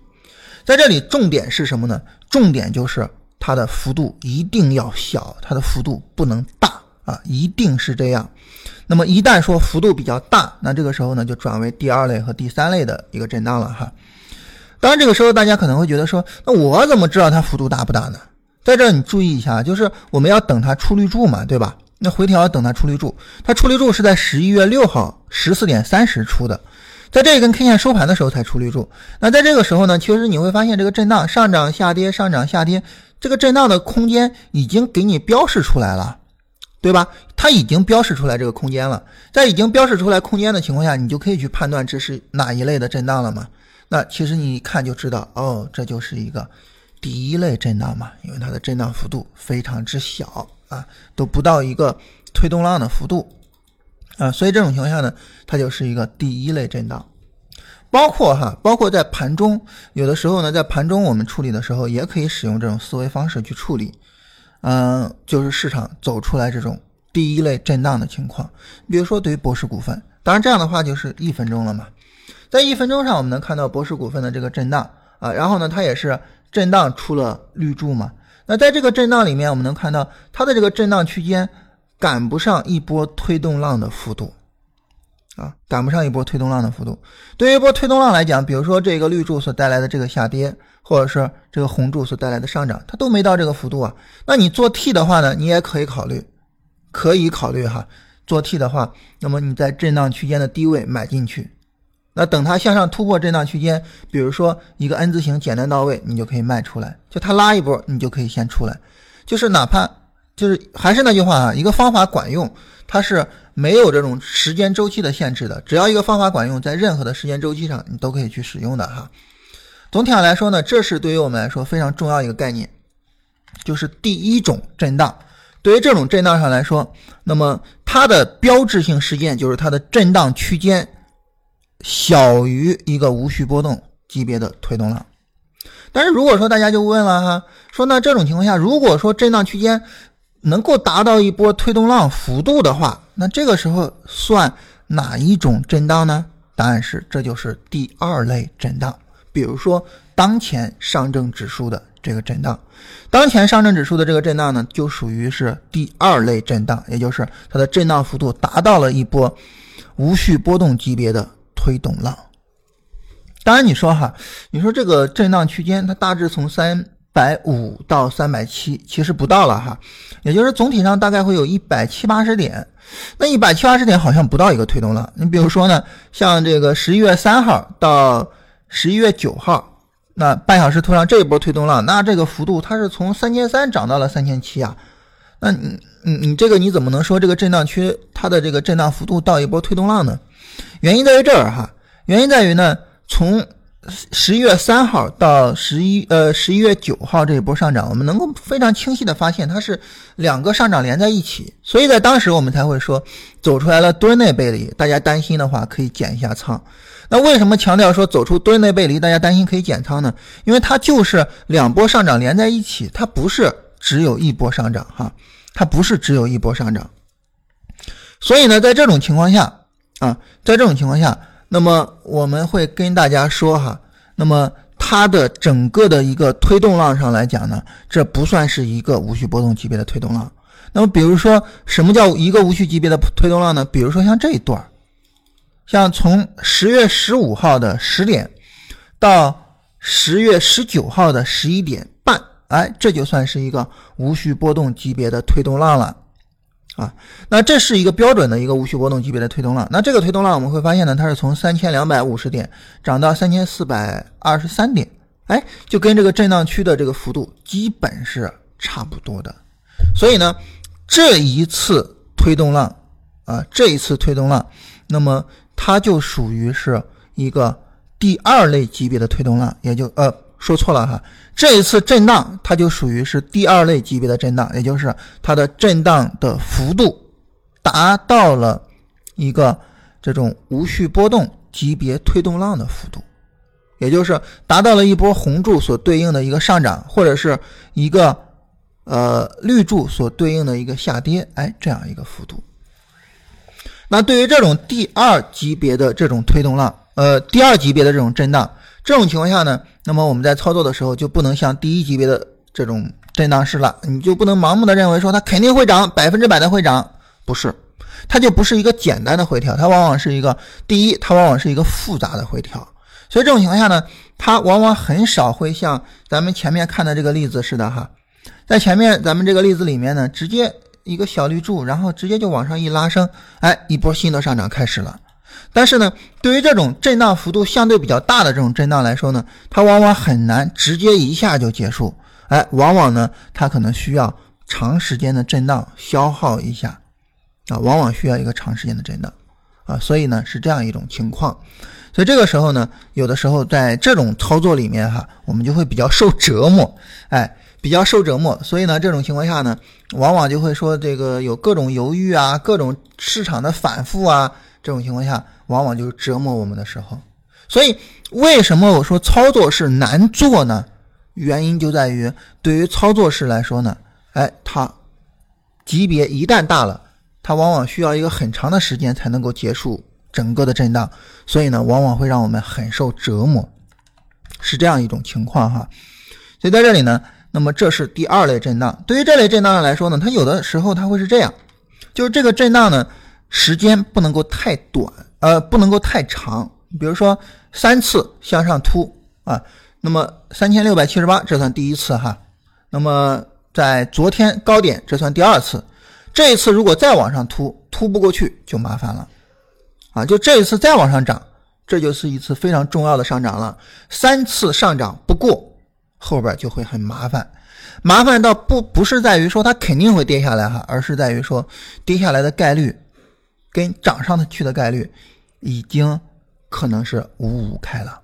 在这里，重点是什么呢？重点就是它的幅度一定要小，它的幅度不能大啊，一定是这样。那么一旦说幅度比较大，那这个时候呢就转为第二类和第三类的一个震荡了哈。当然这个时候大家可能会觉得说，那我怎么知道它幅度大不大呢？在这儿你注意一下，就是我们要等它出绿柱嘛，对吧？那回调要等它出绿柱，它出绿柱是在十一月六号十四点三十出的，在这根 K 线收盘的时候才出绿柱。那在这个时候呢，其实你会发现这个震荡上涨下跌上涨下跌，这个震荡的空间已经给你标示出来了。对吧？它已经标示出来这个空间了，在已经标示出来空间的情况下，你就可以去判断这是哪一类的震荡了嘛？那其实你一看就知道，哦，这就是一个第一类震荡嘛，因为它的震荡幅度非常之小啊，都不到一个推动浪的幅度啊，所以这种情况下呢，它就是一个第一类震荡。包括哈，包括在盘中，有的时候呢，在盘中我们处理的时候，也可以使用这种思维方式去处理。嗯，就是市场走出来这种第一类震荡的情况，比如说对于博时股份，当然这样的话就是一分钟了嘛，在一分钟上我们能看到博时股份的这个震荡啊，然后呢它也是震荡出了绿柱嘛，那在这个震荡里面我们能看到它的这个震荡区间赶不上一波推动浪的幅度。啊，赶不上一波推动浪的幅度。对于一波推动浪来讲，比如说这个绿柱所带来的这个下跌，或者是这个红柱所带来的上涨，它都没到这个幅度啊。那你做 T 的话呢，你也可以考虑，可以考虑哈。做 T 的话，那么你在震荡区间的低位买进去，那等它向上突破震荡区间，比如说一个 N 字形简单到位，你就可以卖出来。就它拉一波，你就可以先出来。就是哪怕就是还是那句话啊，一个方法管用，它是。没有这种时间周期的限制的，只要一个方法管用，在任何的时间周期上，你都可以去使用的哈。总体上来说呢，这是对于我们来说非常重要一个概念，就是第一种震荡。对于这种震荡上来说，那么它的标志性事件就是它的震荡区间小于一个无序波动级别的推动浪。但是如果说大家就问了哈，说那这种情况下，如果说震荡区间能够达到一波推动浪幅度的话，那这个时候算哪一种震荡呢？答案是，这就是第二类震荡。比如说，当前上证指数的这个震荡，当前上证指数的这个震荡呢，就属于是第二类震荡，也就是它的震荡幅度达到了一波无序波动级别的推动浪。当然，你说哈，你说这个震荡区间，它大致从三。百五到三百七，其实不到了哈，也就是总体上大概会有一百七八十点。那一百七八十点好像不到一个推动浪。你比如说呢，像这个十一月三号到十一月九号，那半小时图上这一波推动浪，那这个幅度它是从三千三涨到了三千七啊。那你你你这个你怎么能说这个震荡区它的这个震荡幅度到一波推动浪呢？原因在于这儿哈，原因在于呢从。十一月三号到十一呃十一月九号这一波上涨，我们能够非常清晰的发现它是两个上涨连在一起，所以在当时我们才会说走出来了墩内背离，大家担心的话可以减一下仓。那为什么强调说走出墩内背离，大家担心可以减仓呢？因为它就是两波上涨连在一起，它不是只有一波上涨哈，它不是只有一波上涨。所以呢，在这种情况下啊，在这种情况下。那么我们会跟大家说哈，那么它的整个的一个推动浪上来讲呢，这不算是一个无序波动级别的推动浪。那么比如说什么叫一个无序级别的推动浪呢？比如说像这一段像从十月十五号的十点到十月十九号的十一点半，哎，这就算是一个无序波动级别的推动浪了。啊，那这是一个标准的一个无序波动级别的推动浪。那这个推动浪我们会发现呢，它是从三千两百五十点涨到三千四百二十三点，哎，就跟这个震荡区的这个幅度基本是差不多的。所以呢，这一次推动浪啊，这一次推动浪，那么它就属于是一个第二类级别的推动浪，也就呃。说错了哈，这一次震荡它就属于是第二类级别的震荡，也就是它的震荡的幅度达到了一个这种无序波动级别推动浪的幅度，也就是达到了一波红柱所对应的一个上涨，或者是一个呃绿柱所对应的一个下跌，哎，这样一个幅度。那对于这种第二级别的这种推动浪，呃，第二级别的这种震荡。这种情况下呢，那么我们在操作的时候就不能像第一级别的这种震荡式了，你就不能盲目的认为说它肯定会涨，百分之百的会涨，不是，它就不是一个简单的回调，它往往是一个第一，它往往是一个复杂的回调。所以这种情况下呢，它往往很少会像咱们前面看的这个例子似的哈，在前面咱们这个例子里面呢，直接一个小绿柱，然后直接就往上一拉升，哎，一波新的上涨开始了。但是呢，对于这种震荡幅度相对比较大的这种震荡来说呢，它往往很难直接一下就结束，哎，往往呢，它可能需要长时间的震荡消耗一下，啊，往往需要一个长时间的震荡，啊，所以呢是这样一种情况。所以这个时候呢，有的时候在这种操作里面哈，我们就会比较受折磨，哎，比较受折磨。所以呢，这种情况下呢，往往就会说这个有各种犹豫啊，各种市场的反复啊，这种情况下，往往就是折磨我们的时候。所以为什么我说操作是难做呢？原因就在于对于操作式来说呢，哎，它级别一旦大了，它往往需要一个很长的时间才能够结束。整个的震荡，所以呢，往往会让我们很受折磨，是这样一种情况哈。所以在这里呢，那么这是第二类震荡。对于这类震荡来说呢，它有的时候它会是这样，就是这个震荡呢，时间不能够太短，呃，不能够太长。比如说三次向上突啊，那么三千六百七十八这算第一次哈。那么在昨天高点这算第二次，这一次如果再往上突，突不过去就麻烦了。啊，就这一次再往上涨，这就是一次非常重要的上涨了。三次上涨不过，后边就会很麻烦。麻烦到不不是在于说它肯定会跌下来哈，而是在于说跌下来的概率跟涨上的去的概率已经可能是五五开了。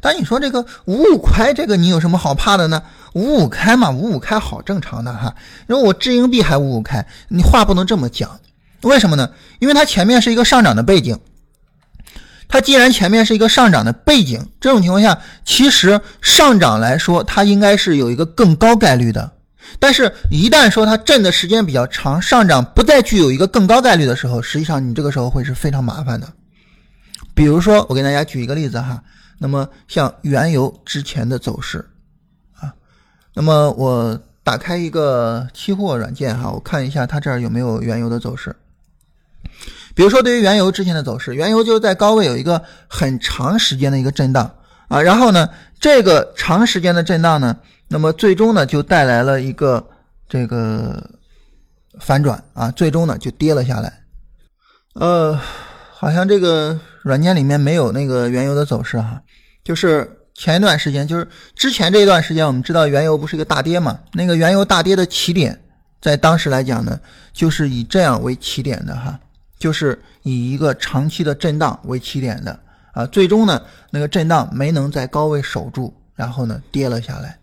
但你说这个五五开，这个你有什么好怕的呢？五五开嘛，五五开好正常的哈。因为我掷硬币还五五开，你话不能这么讲。为什么呢？因为它前面是一个上涨的背景，它既然前面是一个上涨的背景，这种情况下，其实上涨来说，它应该是有一个更高概率的。但是，一旦说它震的时间比较长，上涨不再具有一个更高概率的时候，实际上你这个时候会是非常麻烦的。比如说，我给大家举一个例子哈，那么像原油之前的走势啊，那么我打开一个期货软件哈，我看一下它这儿有没有原油的走势。比如说，对于原油之前的走势，原油就是在高位有一个很长时间的一个震荡啊，然后呢，这个长时间的震荡呢，那么最终呢就带来了一个这个反转啊，最终呢就跌了下来。呃，好像这个软件里面没有那个原油的走势哈，就是前一段时间，就是之前这一段时间，我们知道原油不是一个大跌嘛，那个原油大跌的起点，在当时来讲呢，就是以这样为起点的哈。就是以一个长期的震荡为起点的啊，最终呢，那个震荡没能在高位守住，然后呢跌了下来，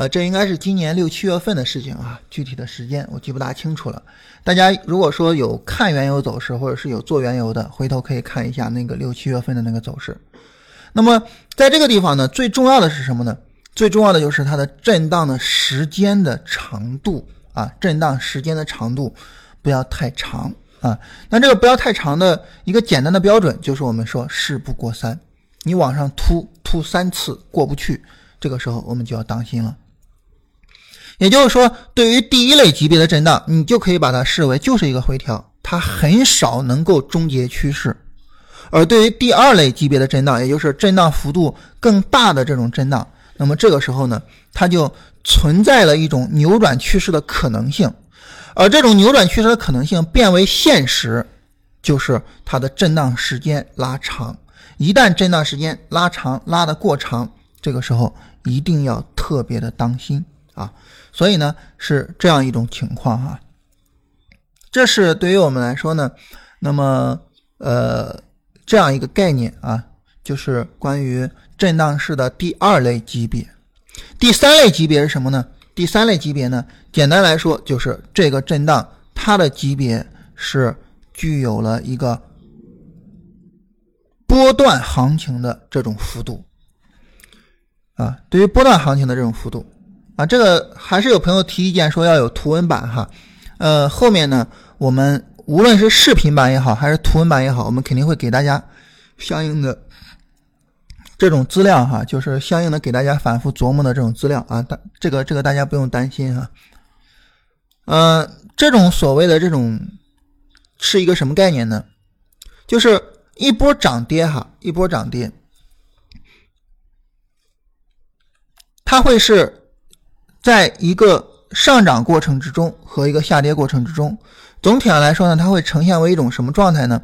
呃，这应该是今年六七月份的事情啊，具体的时间我记不大清楚了。大家如果说有看原油走势，或者是有做原油的，回头可以看一下那个六七月份的那个走势。那么在这个地方呢，最重要的是什么呢？最重要的就是它的震荡的时间的长度啊，震荡时间的长度不要太长。啊，那这个不要太长的一个简单的标准就是我们说事不过三，你往上突突三次过不去，这个时候我们就要当心了。也就是说，对于第一类级别的震荡，你就可以把它视为就是一个回调，它很少能够终结趋势；而对于第二类级别的震荡，也就是震荡幅度更大的这种震荡，那么这个时候呢，它就存在了一种扭转趋势的可能性。而这种扭转趋势的可能性变为现实，就是它的震荡时间拉长。一旦震荡时间拉长，拉得过长，这个时候一定要特别的当心啊！所以呢，是这样一种情况哈。这是对于我们来说呢，那么呃，这样一个概念啊，就是关于震荡式的第二类级别。第三类级别是什么呢？第三类级别呢，简单来说就是这个震荡，它的级别是具有了一个波段行情的这种幅度啊。对于波段行情的这种幅度啊，这个还是有朋友提意见说要有图文版哈。呃，后面呢，我们无论是视频版也好，还是图文版也好，我们肯定会给大家相应的这种资料哈，就是相应的给大家反复琢磨的这种资料啊，大这个这个大家不用担心哈。呃，这种所谓的这种是一个什么概念呢？就是一波涨跌哈，一波涨跌，它会是在一个上涨过程之中和一个下跌过程之中，总体上来说呢，它会呈现为一种什么状态呢？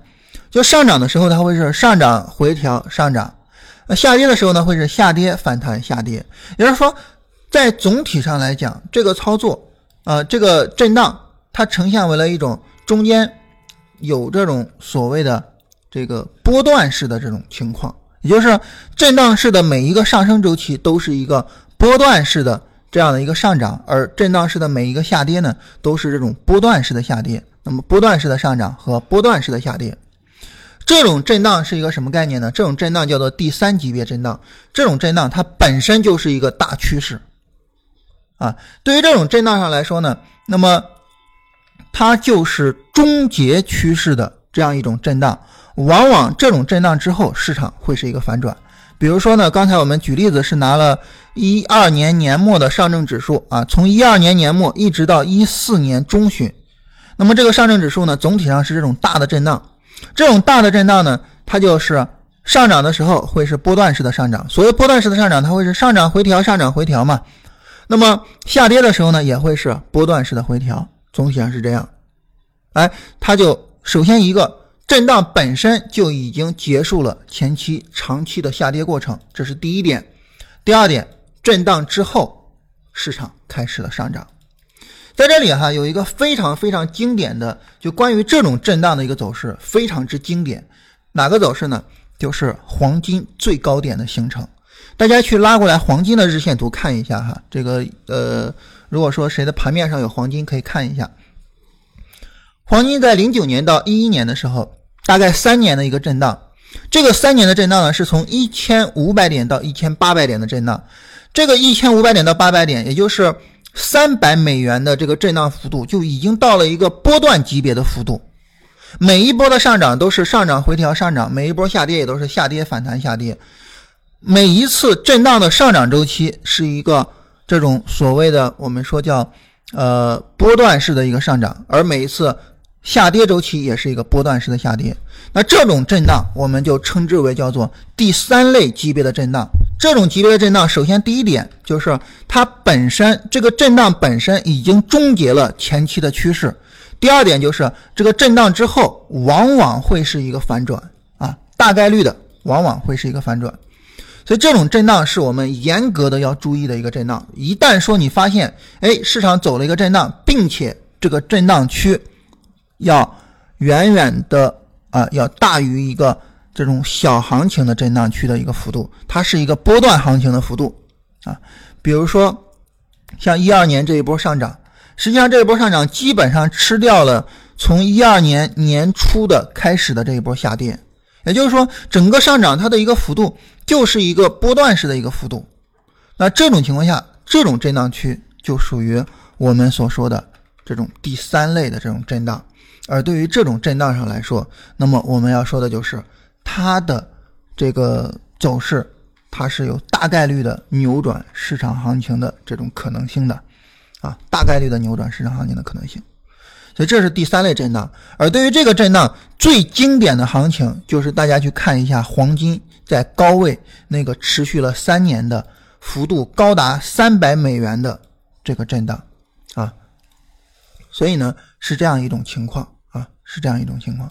就上涨的时候，它会是上涨回调上涨。那下跌的时候呢，会是下跌反弹下跌，也就是说，在总体上来讲，这个操作，呃，这个震荡，它呈现为了一种中间有这种所谓的这个波段式的这种情况，也就是震荡式的每一个上升周期都是一个波段式的这样的一个上涨，而震荡式的每一个下跌呢，都是这种波段式的下跌。那么波段式的上涨和波段式的下跌。这种震荡是一个什么概念呢？这种震荡叫做第三级别震荡。这种震荡它本身就是一个大趋势，啊，对于这种震荡上来说呢，那么它就是终结趋势的这样一种震荡。往往这种震荡之后，市场会是一个反转。比如说呢，刚才我们举例子是拿了一二年年末的上证指数啊，从一二年年末一直到一四年中旬，那么这个上证指数呢，总体上是这种大的震荡。这种大的震荡呢，它就是上涨的时候会是波段式的上涨。所谓波段式的上涨，它会是上涨回调，上涨回调嘛。那么下跌的时候呢，也会是波段式的回调，总体上是这样。哎，它就首先一个震荡本身就已经结束了前期长期的下跌过程，这是第一点。第二点，震荡之后市场开始了上涨。在这里哈，有一个非常非常经典的，就关于这种震荡的一个走势，非常之经典。哪个走势呢？就是黄金最高点的形成。大家去拉过来黄金的日线图看一下哈。这个呃，如果说谁的盘面上有黄金，可以看一下。黄金在零九年到一一年的时候，大概三年的一个震荡。这个三年的震荡呢，是从一千五百点到一千八百点的震荡。这个一千五百点到八百点，也就是。三百美元的这个震荡幅度就已经到了一个波段级别的幅度，每一波的上涨都是上涨回调上涨，每一波下跌也都是下跌反弹下跌，每一次震荡的上涨周期是一个这种所谓的我们说叫呃波段式的一个上涨，而每一次下跌周期也是一个波段式的下跌。那这种震荡我们就称之为叫做第三类级别的震荡。这种级别的震荡，首先第一点就是它本身这个震荡本身已经终结了前期的趋势。第二点就是这个震荡之后往往会是一个反转啊，大概率的往往会是一个反转。所以这种震荡是我们严格的要注意的一个震荡。一旦说你发现，哎，市场走了一个震荡，并且这个震荡区要远远的啊要大于一个。这种小行情的震荡区的一个幅度，它是一个波段行情的幅度啊。比如说，像一二年这一波上涨，实际上这一波上涨基本上吃掉了从一二年年初的开始的这一波下跌，也就是说，整个上涨它的一个幅度就是一个波段式的一个幅度。那这种情况下，这种震荡区就属于我们所说的这种第三类的这种震荡。而对于这种震荡上来说，那么我们要说的就是。它的这个走势，它是有大概率的扭转市场行情的这种可能性的，啊，大概率的扭转市场行情的可能性。所以这是第三类震荡。而对于这个震荡最经典的行情，就是大家去看一下黄金在高位那个持续了三年的幅度高达三百美元的这个震荡，啊，所以呢是这样一种情况，是这样一种情况。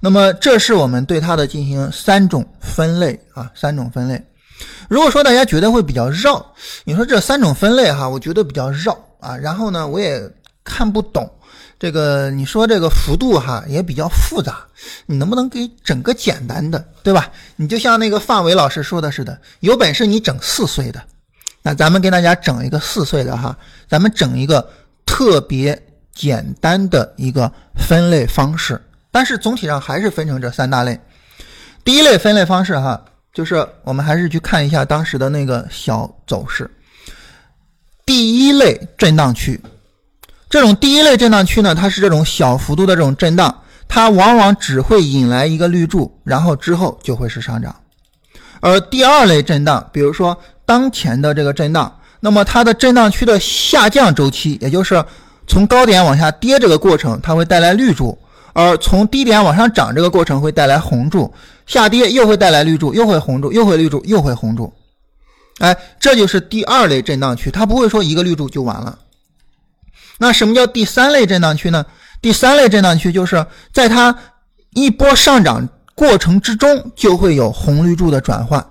那么，这是我们对它的进行三种分类啊，三种分类。如果说大家觉得会比较绕，你说这三种分类哈，我觉得比较绕啊。然后呢，我也看不懂这个，你说这个幅度哈也比较复杂，你能不能给整个简单的，对吧？你就像那个范伟老师说的似的，有本事你整四岁的，那咱们给大家整一个四岁的哈，咱们整一个特别简单的一个分类方式。但是总体上还是分成这三大类。第一类分类方式哈，就是我们还是去看一下当时的那个小走势。第一类震荡区，这种第一类震荡区呢，它是这种小幅度的这种震荡，它往往只会引来一个绿柱，然后之后就会是上涨。而第二类震荡，比如说当前的这个震荡，那么它的震荡区的下降周期，也就是从高点往下跌这个过程，它会带来绿柱；而从低点往上涨这个过程会带来红柱，下跌又会带来绿柱，又会红柱，又会绿柱，又会红柱。哎，这就是第二类震荡区，它不会说一个绿柱就完了。那什么叫第三类震荡区呢？第三类震荡区就是在它一波上涨过程之中就会有红绿柱的转换，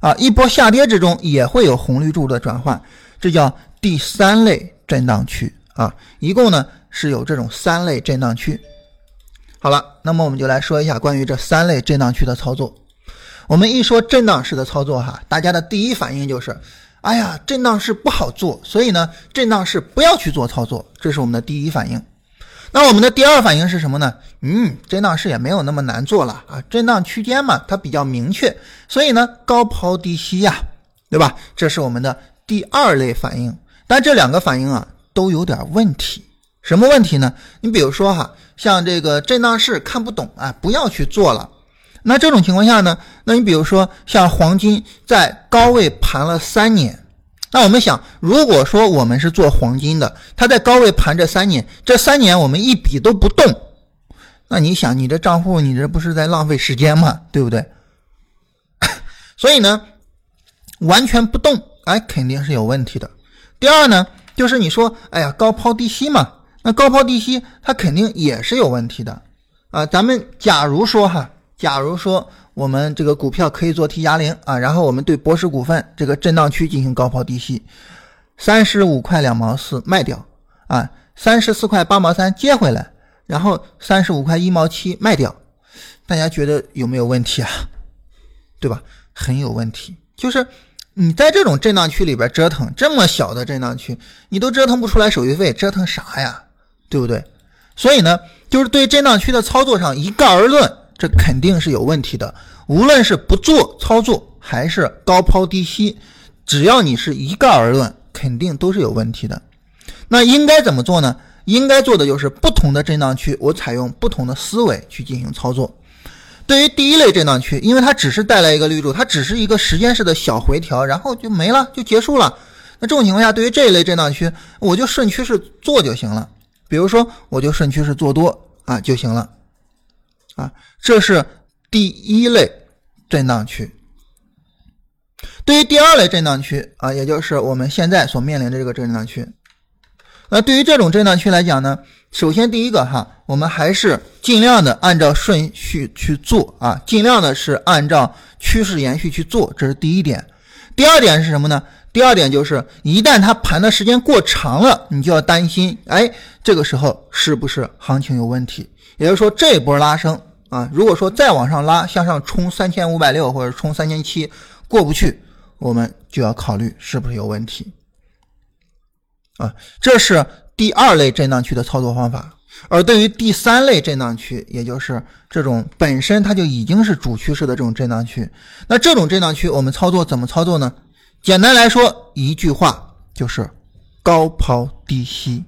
啊，一波下跌之中也会有红绿柱的转换，这叫第三类震荡区啊。一共呢是有这种三类震荡区。好了，那么我们就来说一下关于这三类震荡区的操作。我们一说震荡式的操作哈，大家的第一反应就是，哎呀，震荡式不好做，所以呢，震荡式不要去做操作，这是我们的第一反应。那我们的第二反应是什么呢？嗯，震荡式也没有那么难做了啊，震荡区间嘛，它比较明确，所以呢，高抛低吸呀，对吧？这是我们的第二类反应。但这两个反应啊，都有点问题。什么问题呢？你比如说哈，像这个震荡市看不懂啊，不要去做了。那这种情况下呢？那你比如说像黄金在高位盘了三年，那我们想，如果说我们是做黄金的，它在高位盘这三年，这三年我们一笔都不动，那你想，你这账户你这不是在浪费时间吗？对不对？所以呢，完全不动，哎，肯定是有问题的。第二呢，就是你说，哎呀，高抛低吸嘛，那高抛低吸它肯定也是有问题的啊。咱们假如说哈。假如说我们这个股票可以做 T 加零啊，然后我们对博时股份这个震荡区进行高抛低吸，三十五块两毛四卖掉啊，三十四块八毛三接回来，然后三十五块一毛七卖掉，大家觉得有没有问题啊？对吧？很有问题。就是你在这种震荡区里边折腾，这么小的震荡区，你都折腾不出来手续费，折腾啥呀？对不对？所以呢，就是对震荡区的操作上一概而论。这肯定是有问题的。无论是不做操作，还是高抛低吸，只要你是一概而论，肯定都是有问题的。那应该怎么做呢？应该做的就是不同的震荡区，我采用不同的思维去进行操作。对于第一类震荡区，因为它只是带来一个绿柱，它只是一个时间式的小回调，然后就没了，就结束了。那这种情况下，对于这一类震荡区，我就顺趋势做就行了。比如说，我就顺趋势做多啊就行了。啊，这是第一类震荡区。对于第二类震荡区啊，也就是我们现在所面临的这个震荡区，那对于这种震荡区来讲呢，首先第一个哈，我们还是尽量的按照顺序去做啊，尽量的是按照趋势延续去做，这是第一点。第二点是什么呢？第二点就是一旦它盘的时间过长了，你就要担心，哎，这个时候是不是行情有问题？也就是说，这一波拉升啊，如果说再往上拉，向上冲三千五百六或者冲三千七过不去，我们就要考虑是不是有问题啊。这是第二类震荡区的操作方法。而对于第三类震荡区，也就是这种本身它就已经是主趋势的这种震荡区，那这种震荡区我们操作怎么操作呢？简单来说，一句话就是高抛低吸。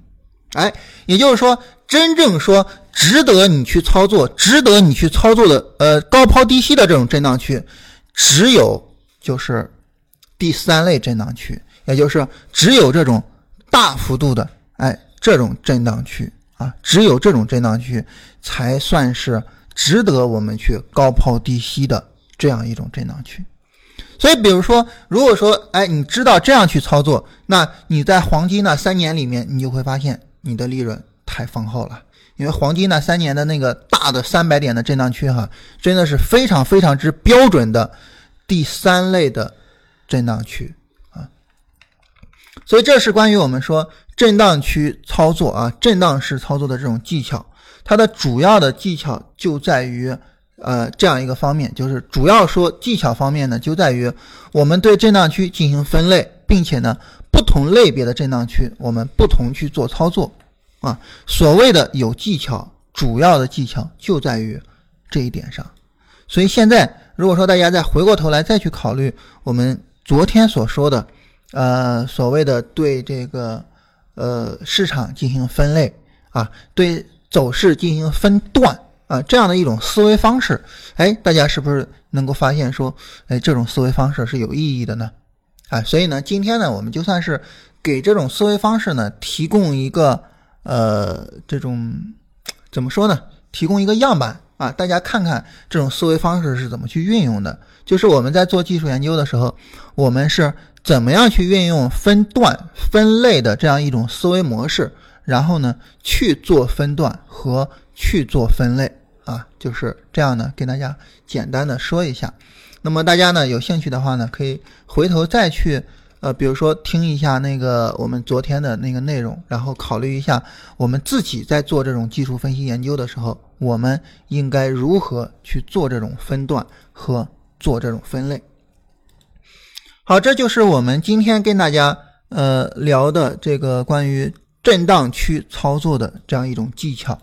哎，也就是说，真正说。值得你去操作，值得你去操作的，呃，高抛低吸的这种震荡区，只有就是第三类震荡区，也就是只有这种大幅度的，哎，这种震荡区啊，只有这种震荡区才算是值得我们去高抛低吸的这样一种震荡区。所以，比如说，如果说，哎，你知道这样去操作，那你在黄金那三年里面，你就会发现你的利润太丰厚了。因为黄金那三年的那个大的三百点的震荡区，哈，真的是非常非常之标准的第三类的震荡区啊。所以这是关于我们说震荡区操作啊，震荡式操作的这种技巧。它的主要的技巧就在于，呃，这样一个方面，就是主要说技巧方面呢，就在于我们对震荡区进行分类，并且呢，不同类别的震荡区，我们不同去做操作。啊，所谓的有技巧，主要的技巧就在于这一点上。所以现在，如果说大家再回过头来再去考虑我们昨天所说的，呃，所谓的对这个呃市场进行分类啊，对走势进行分段啊，这样的一种思维方式，哎，大家是不是能够发现说，哎，这种思维方式是有意义的呢？啊，所以呢，今天呢，我们就算是给这种思维方式呢提供一个呃这种怎么说呢？提供一个样板啊，大家看看这种思维方式是怎么去运用的。就是我们在做技术研究的时候，我们是怎么样去运用分段分类的这样一种思维模式，然后呢去做分段和。去做分类啊，就是这样呢，跟大家简单的说一下。那么大家呢有兴趣的话呢，可以回头再去呃，比如说听一下那个我们昨天的那个内容，然后考虑一下我们自己在做这种技术分析研究的时候，我们应该如何去做这种分段和做这种分类。好，这就是我们今天跟大家呃聊的这个关于。震荡区操作的这样一种技巧，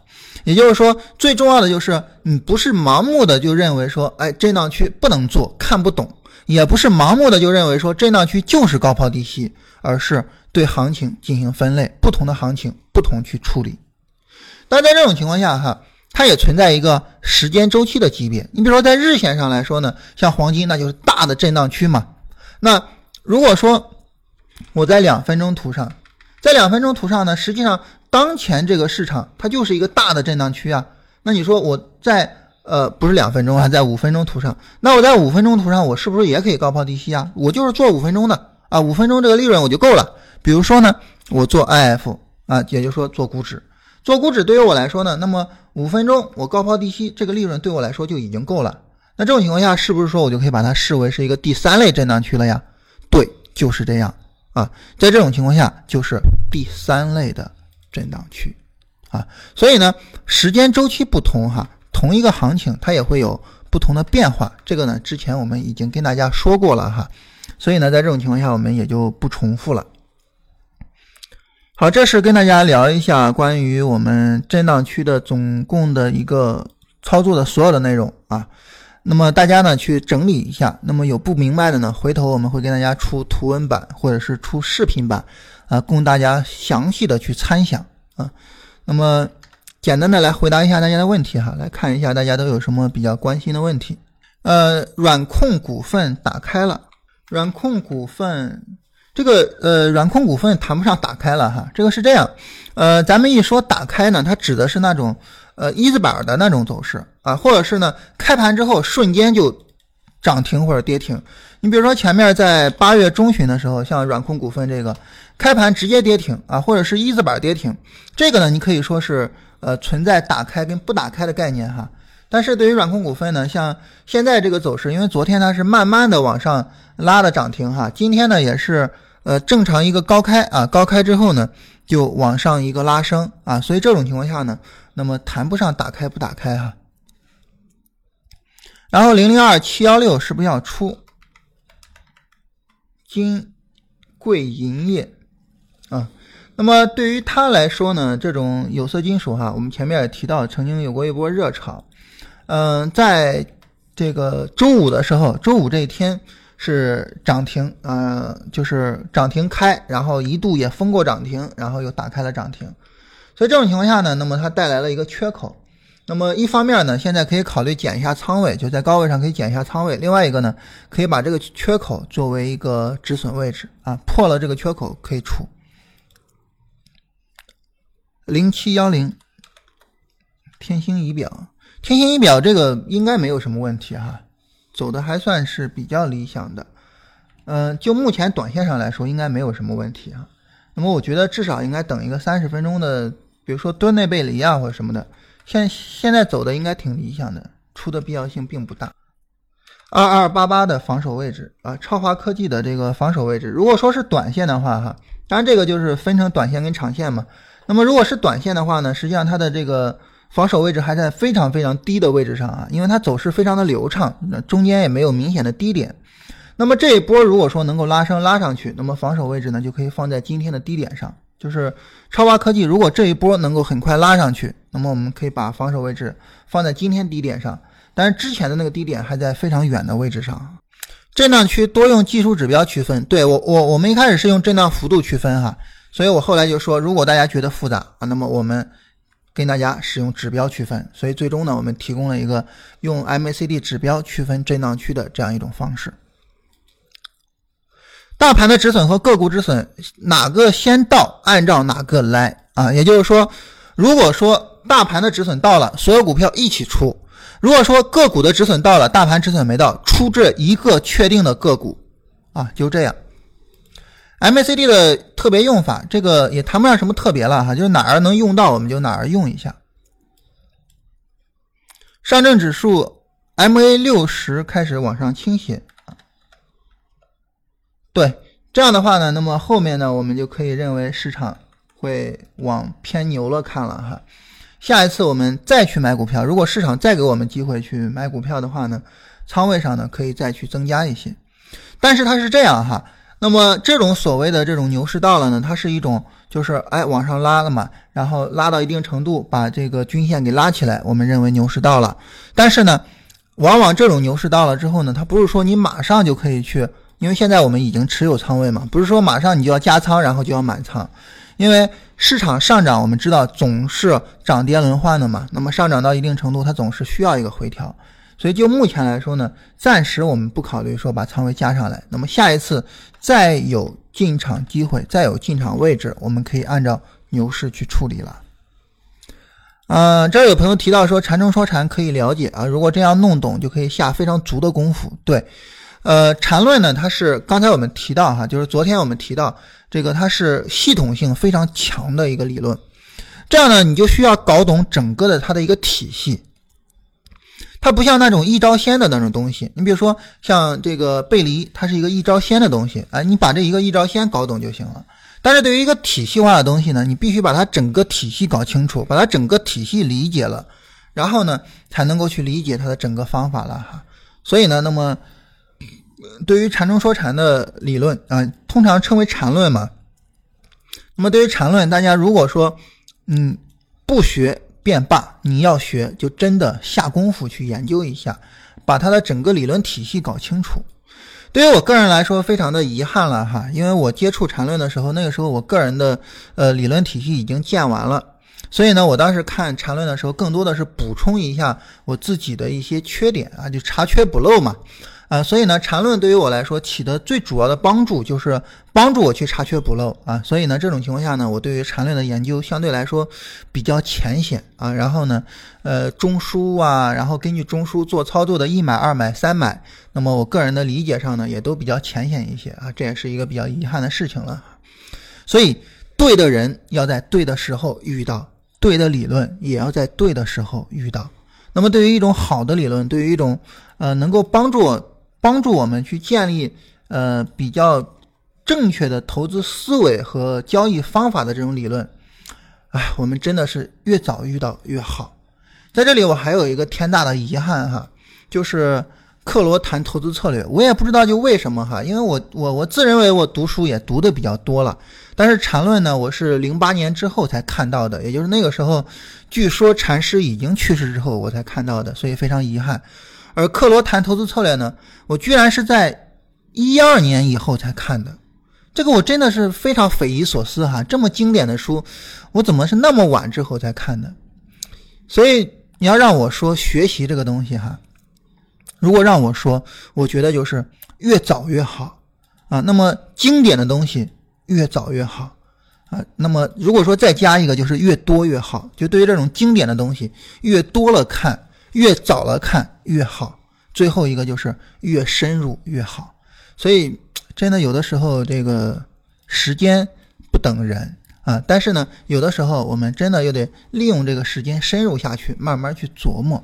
也就是说，最重要的就是你不是盲目的就认为说，哎，震荡区不能做，看不懂；也不是盲目的就认为说震荡区就是高抛低吸，而是对行情进行分类，不同的行情不同去处理。但在这种情况下，哈，它也存在一个时间周期的级别。你比如说，在日线上来说呢，像黄金，那就是大的震荡区嘛。那如果说我在两分钟图上，在两分钟图上呢，实际上当前这个市场它就是一个大的震荡区啊。那你说我在呃不是两分钟啊，在五分钟图上，那我在五分钟图上我是不是也可以高抛低吸啊？我就是做五分钟的啊，五分钟这个利润我就够了。比如说呢，我做 IF 啊，也就是说做股指，做股指对于我来说呢，那么五分钟我高抛低吸这个利润对我来说就已经够了。那这种情况下是不是说我就可以把它视为是一个第三类震荡区了呀？对，就是这样。啊，在这种情况下就是第三类的震荡区，啊，所以呢，时间周期不同哈，同一个行情它也会有不同的变化。这个呢，之前我们已经跟大家说过了哈，所以呢，在这种情况下我们也就不重复了。好，这是跟大家聊一下关于我们震荡区的总共的一个操作的所有的内容啊。那么大家呢去整理一下，那么有不明白的呢，回头我们会给大家出图文版或者是出视频版，啊，供大家详细的去参详啊。那么简单的来回答一下大家的问题哈，来看一下大家都有什么比较关心的问题。呃，软控股份打开了，软控股份这个呃软控股份谈不上打开了哈，这个是这样，呃，咱们一说打开呢，它指的是那种。呃，一字板的那种走势啊，或者是呢，开盘之后瞬间就涨停或者跌停。你比如说前面在八月中旬的时候，像软控股份这个开盘直接跌停啊，或者是一字板跌停，这个呢，你可以说是呃存在打开跟不打开的概念哈。但是对于软控股份呢，像现在这个走势，因为昨天它是慢慢的往上拉的涨停哈，今天呢也是呃正常一个高开啊，高开之后呢就往上一个拉升啊，所以这种情况下呢。那么谈不上打开不打开哈，然后零零二七幺六是不是要出金贵银业啊？那么对于它来说呢，这种有色金属哈，我们前面也提到，曾经有过一波热潮，嗯，在这个周五的时候，周五这一天是涨停，呃，就是涨停开，然后一度也封过涨停，然后又打开了涨停。所以这种情况下呢，那么它带来了一个缺口。那么一方面呢，现在可以考虑减一下仓位，就在高位上可以减一下仓位。另外一个呢，可以把这个缺口作为一个止损位置啊，破了这个缺口可以出。零七幺零，天星仪表，天星仪表这个应该没有什么问题哈，走的还算是比较理想的。嗯，就目前短线上来说，应该没有什么问题啊。那么我觉得至少应该等一个三十分钟的。比如说敦内贝里啊或者什么的，现现在走的应该挺理想的，出的必要性并不大。二二八八的防守位置啊，超华科技的这个防守位置，如果说是短线的话哈，当然这个就是分成短线跟长线嘛。那么如果是短线的话呢，实际上它的这个防守位置还在非常非常低的位置上啊，因为它走势非常的流畅，那中间也没有明显的低点。那么这一波如果说能够拉升拉上去，那么防守位置呢就可以放在今天的低点上。就是超华科技，如果这一波能够很快拉上去，那么我们可以把防守位置放在今天低点上，但是之前的那个低点还在非常远的位置上。震荡区多用技术指标区分，对我我我们一开始是用震荡幅度区分哈，所以我后来就说，如果大家觉得复杂啊，那么我们跟大家使用指标区分，所以最终呢，我们提供了一个用 MACD 指标区分震荡区的这样一种方式。大盘的止损和个股止损哪个先到，按照哪个来啊？也就是说，如果说大盘的止损到了，所有股票一起出；如果说个股的止损到了，大盘止损没到，出这一个确定的个股啊，就这样。MACD 的特别用法，这个也谈不上什么特别了哈，就是哪儿能用到我们就哪儿用一下。上证指数 MA 六十开始往上倾斜，对，这样的话呢，那么后面呢，我们就可以认为市场会往偏牛了看了哈。下一次我们再去买股票，如果市场再给我们机会去买股票的话呢，仓位上呢可以再去增加一些，但是它是这样哈。那么这种所谓的这种牛市到了呢，它是一种就是哎往上拉了嘛，然后拉到一定程度，把这个均线给拉起来，我们认为牛市到了。但是呢，往往这种牛市到了之后呢，它不是说你马上就可以去，因为现在我们已经持有仓位嘛，不是说马上你就要加仓，然后就要满仓，因为市场上涨，我们知道总是涨跌轮换的嘛。那么上涨到一定程度，它总是需要一个回调。所以就目前来说呢，暂时我们不考虑说把仓位加上来。那么下一次再有进场机会，再有进场位置，我们可以按照牛市去处理了。嗯，这儿有朋友提到说禅中说禅可以了解啊，如果这样弄懂，就可以下非常足的功夫。对，呃，禅论呢，它是刚才我们提到哈，就是昨天我们提到这个，它是系统性非常强的一个理论。这样呢，你就需要搞懂整个的它的一个体系。它不像那种一招鲜的那种东西，你比如说像这个背离，它是一个一招鲜的东西，哎，你把这一个一招鲜搞懂就行了。但是对于一个体系化的东西呢，你必须把它整个体系搞清楚，把它整个体系理解了，然后呢，才能够去理解它的整个方法了哈。所以呢，那么对于禅中说禅的理论啊，通常称为禅论嘛。那么对于禅论，大家如果说嗯不学。便罢，你要学就真的下功夫去研究一下，把它的整个理论体系搞清楚。对于我个人来说，非常的遗憾了哈，因为我接触禅论的时候，那个时候我个人的呃理论体系已经建完了，所以呢，我当时看禅论的时候，更多的是补充一下我自己的一些缺点啊，就查缺补漏嘛。啊，所以呢，缠论对于我来说起的最主要的帮助就是帮助我去查缺补漏啊。所以呢，这种情况下呢，我对于缠论的研究相对来说比较浅显啊。然后呢，呃，中枢啊，然后根据中枢做操作的一买、二买、三买，那么我个人的理解上呢，也都比较浅显一些啊。这也是一个比较遗憾的事情了。所以，对的人要在对的时候遇到，对的理论也要在对的时候遇到。那么，对于一种好的理论，对于一种呃能够帮助。帮助我们去建立呃比较正确的投资思维和交易方法的这种理论，哎，我们真的是越早遇到越好。在这里，我还有一个天大的遗憾哈，就是克罗谈投资策略，我也不知道就为什么哈，因为我我我自认为我读书也读的比较多了，但是禅论呢，我是零八年之后才看到的，也就是那个时候，据说禅师已经去世之后我才看到的，所以非常遗憾。而克罗谈投资策略呢，我居然是在一二年以后才看的，这个我真的是非常匪夷所思哈！这么经典的书，我怎么是那么晚之后才看的？所以你要让我说学习这个东西哈，如果让我说，我觉得就是越早越好啊。那么经典的东西越早越好啊。那么如果说再加一个，就是越多越好。就对于这种经典的东西，越多了看。越早了看越好，最后一个就是越深入越好。所以，真的有的时候这个时间不等人啊。但是呢，有的时候我们真的又得利用这个时间深入下去，慢慢去琢磨。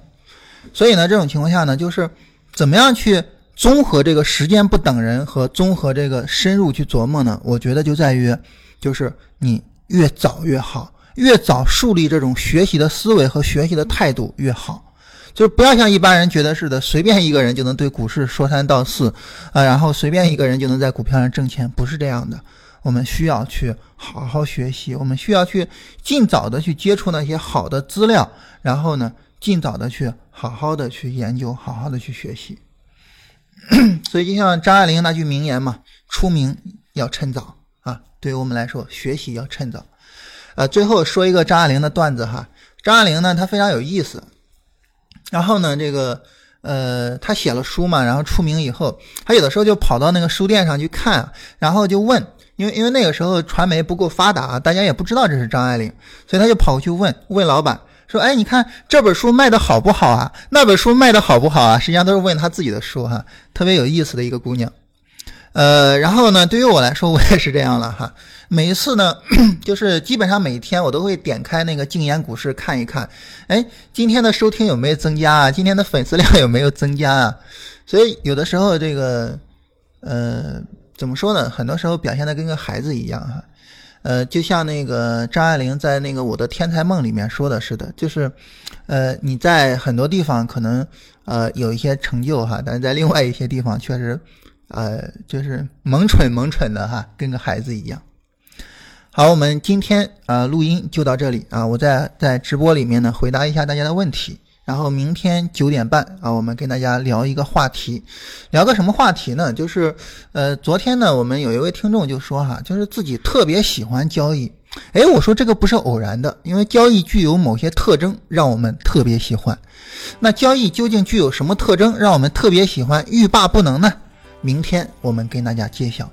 所以呢，这种情况下呢，就是怎么样去综合这个时间不等人和综合这个深入去琢磨呢？我觉得就在于，就是你越早越好，越早树立这种学习的思维和学习的态度越好。就是不要像一般人觉得似的，随便一个人就能对股市说三道四，啊，然后随便一个人就能在股票上挣钱，不是这样的。我们需要去好好学习，我们需要去尽早的去接触那些好的资料，然后呢，尽早的去好好的去研究，好好的去学习。所以就像张爱玲那句名言嘛，“出名要趁早啊”，对于我们来说，学习要趁早。呃，最后说一个张爱玲的段子哈。张爱玲呢，她非常有意思。然后呢，这个呃，他写了书嘛，然后出名以后，他有的时候就跑到那个书店上去看，然后就问，因为因为那个时候传媒不够发达，大家也不知道这是张爱玲，所以他就跑过去问问老板说：“哎，你看这本书卖的好不好啊？那本书卖的好不好啊？”实际上都是问他自己的书哈，特别有意思的一个姑娘。呃，然后呢，对于我来说，我也是这样了哈。每一次呢，就是基本上每天我都会点开那个静言股市看一看，哎，今天的收听有没有增加啊？今天的粉丝量有没有增加啊？所以有的时候这个，呃，怎么说呢？很多时候表现的跟个孩子一样哈。呃，就像那个张爱玲在那个《我的天才梦》里面说的似的，就是，呃，你在很多地方可能呃有一些成就哈，但是在另外一些地方确实。呃，就是萌蠢萌蠢的哈，跟个孩子一样。好，我们今天啊录音就到这里啊，我在在直播里面呢回答一下大家的问题，然后明天九点半啊，我们跟大家聊一个话题，聊个什么话题呢？就是呃，昨天呢，我们有一位听众就说哈，就是自己特别喜欢交易。哎，我说这个不是偶然的，因为交易具有某些特征，让我们特别喜欢。那交易究竟具有什么特征，让我们特别喜欢，欲罢不能呢？明天我们跟大家揭晓。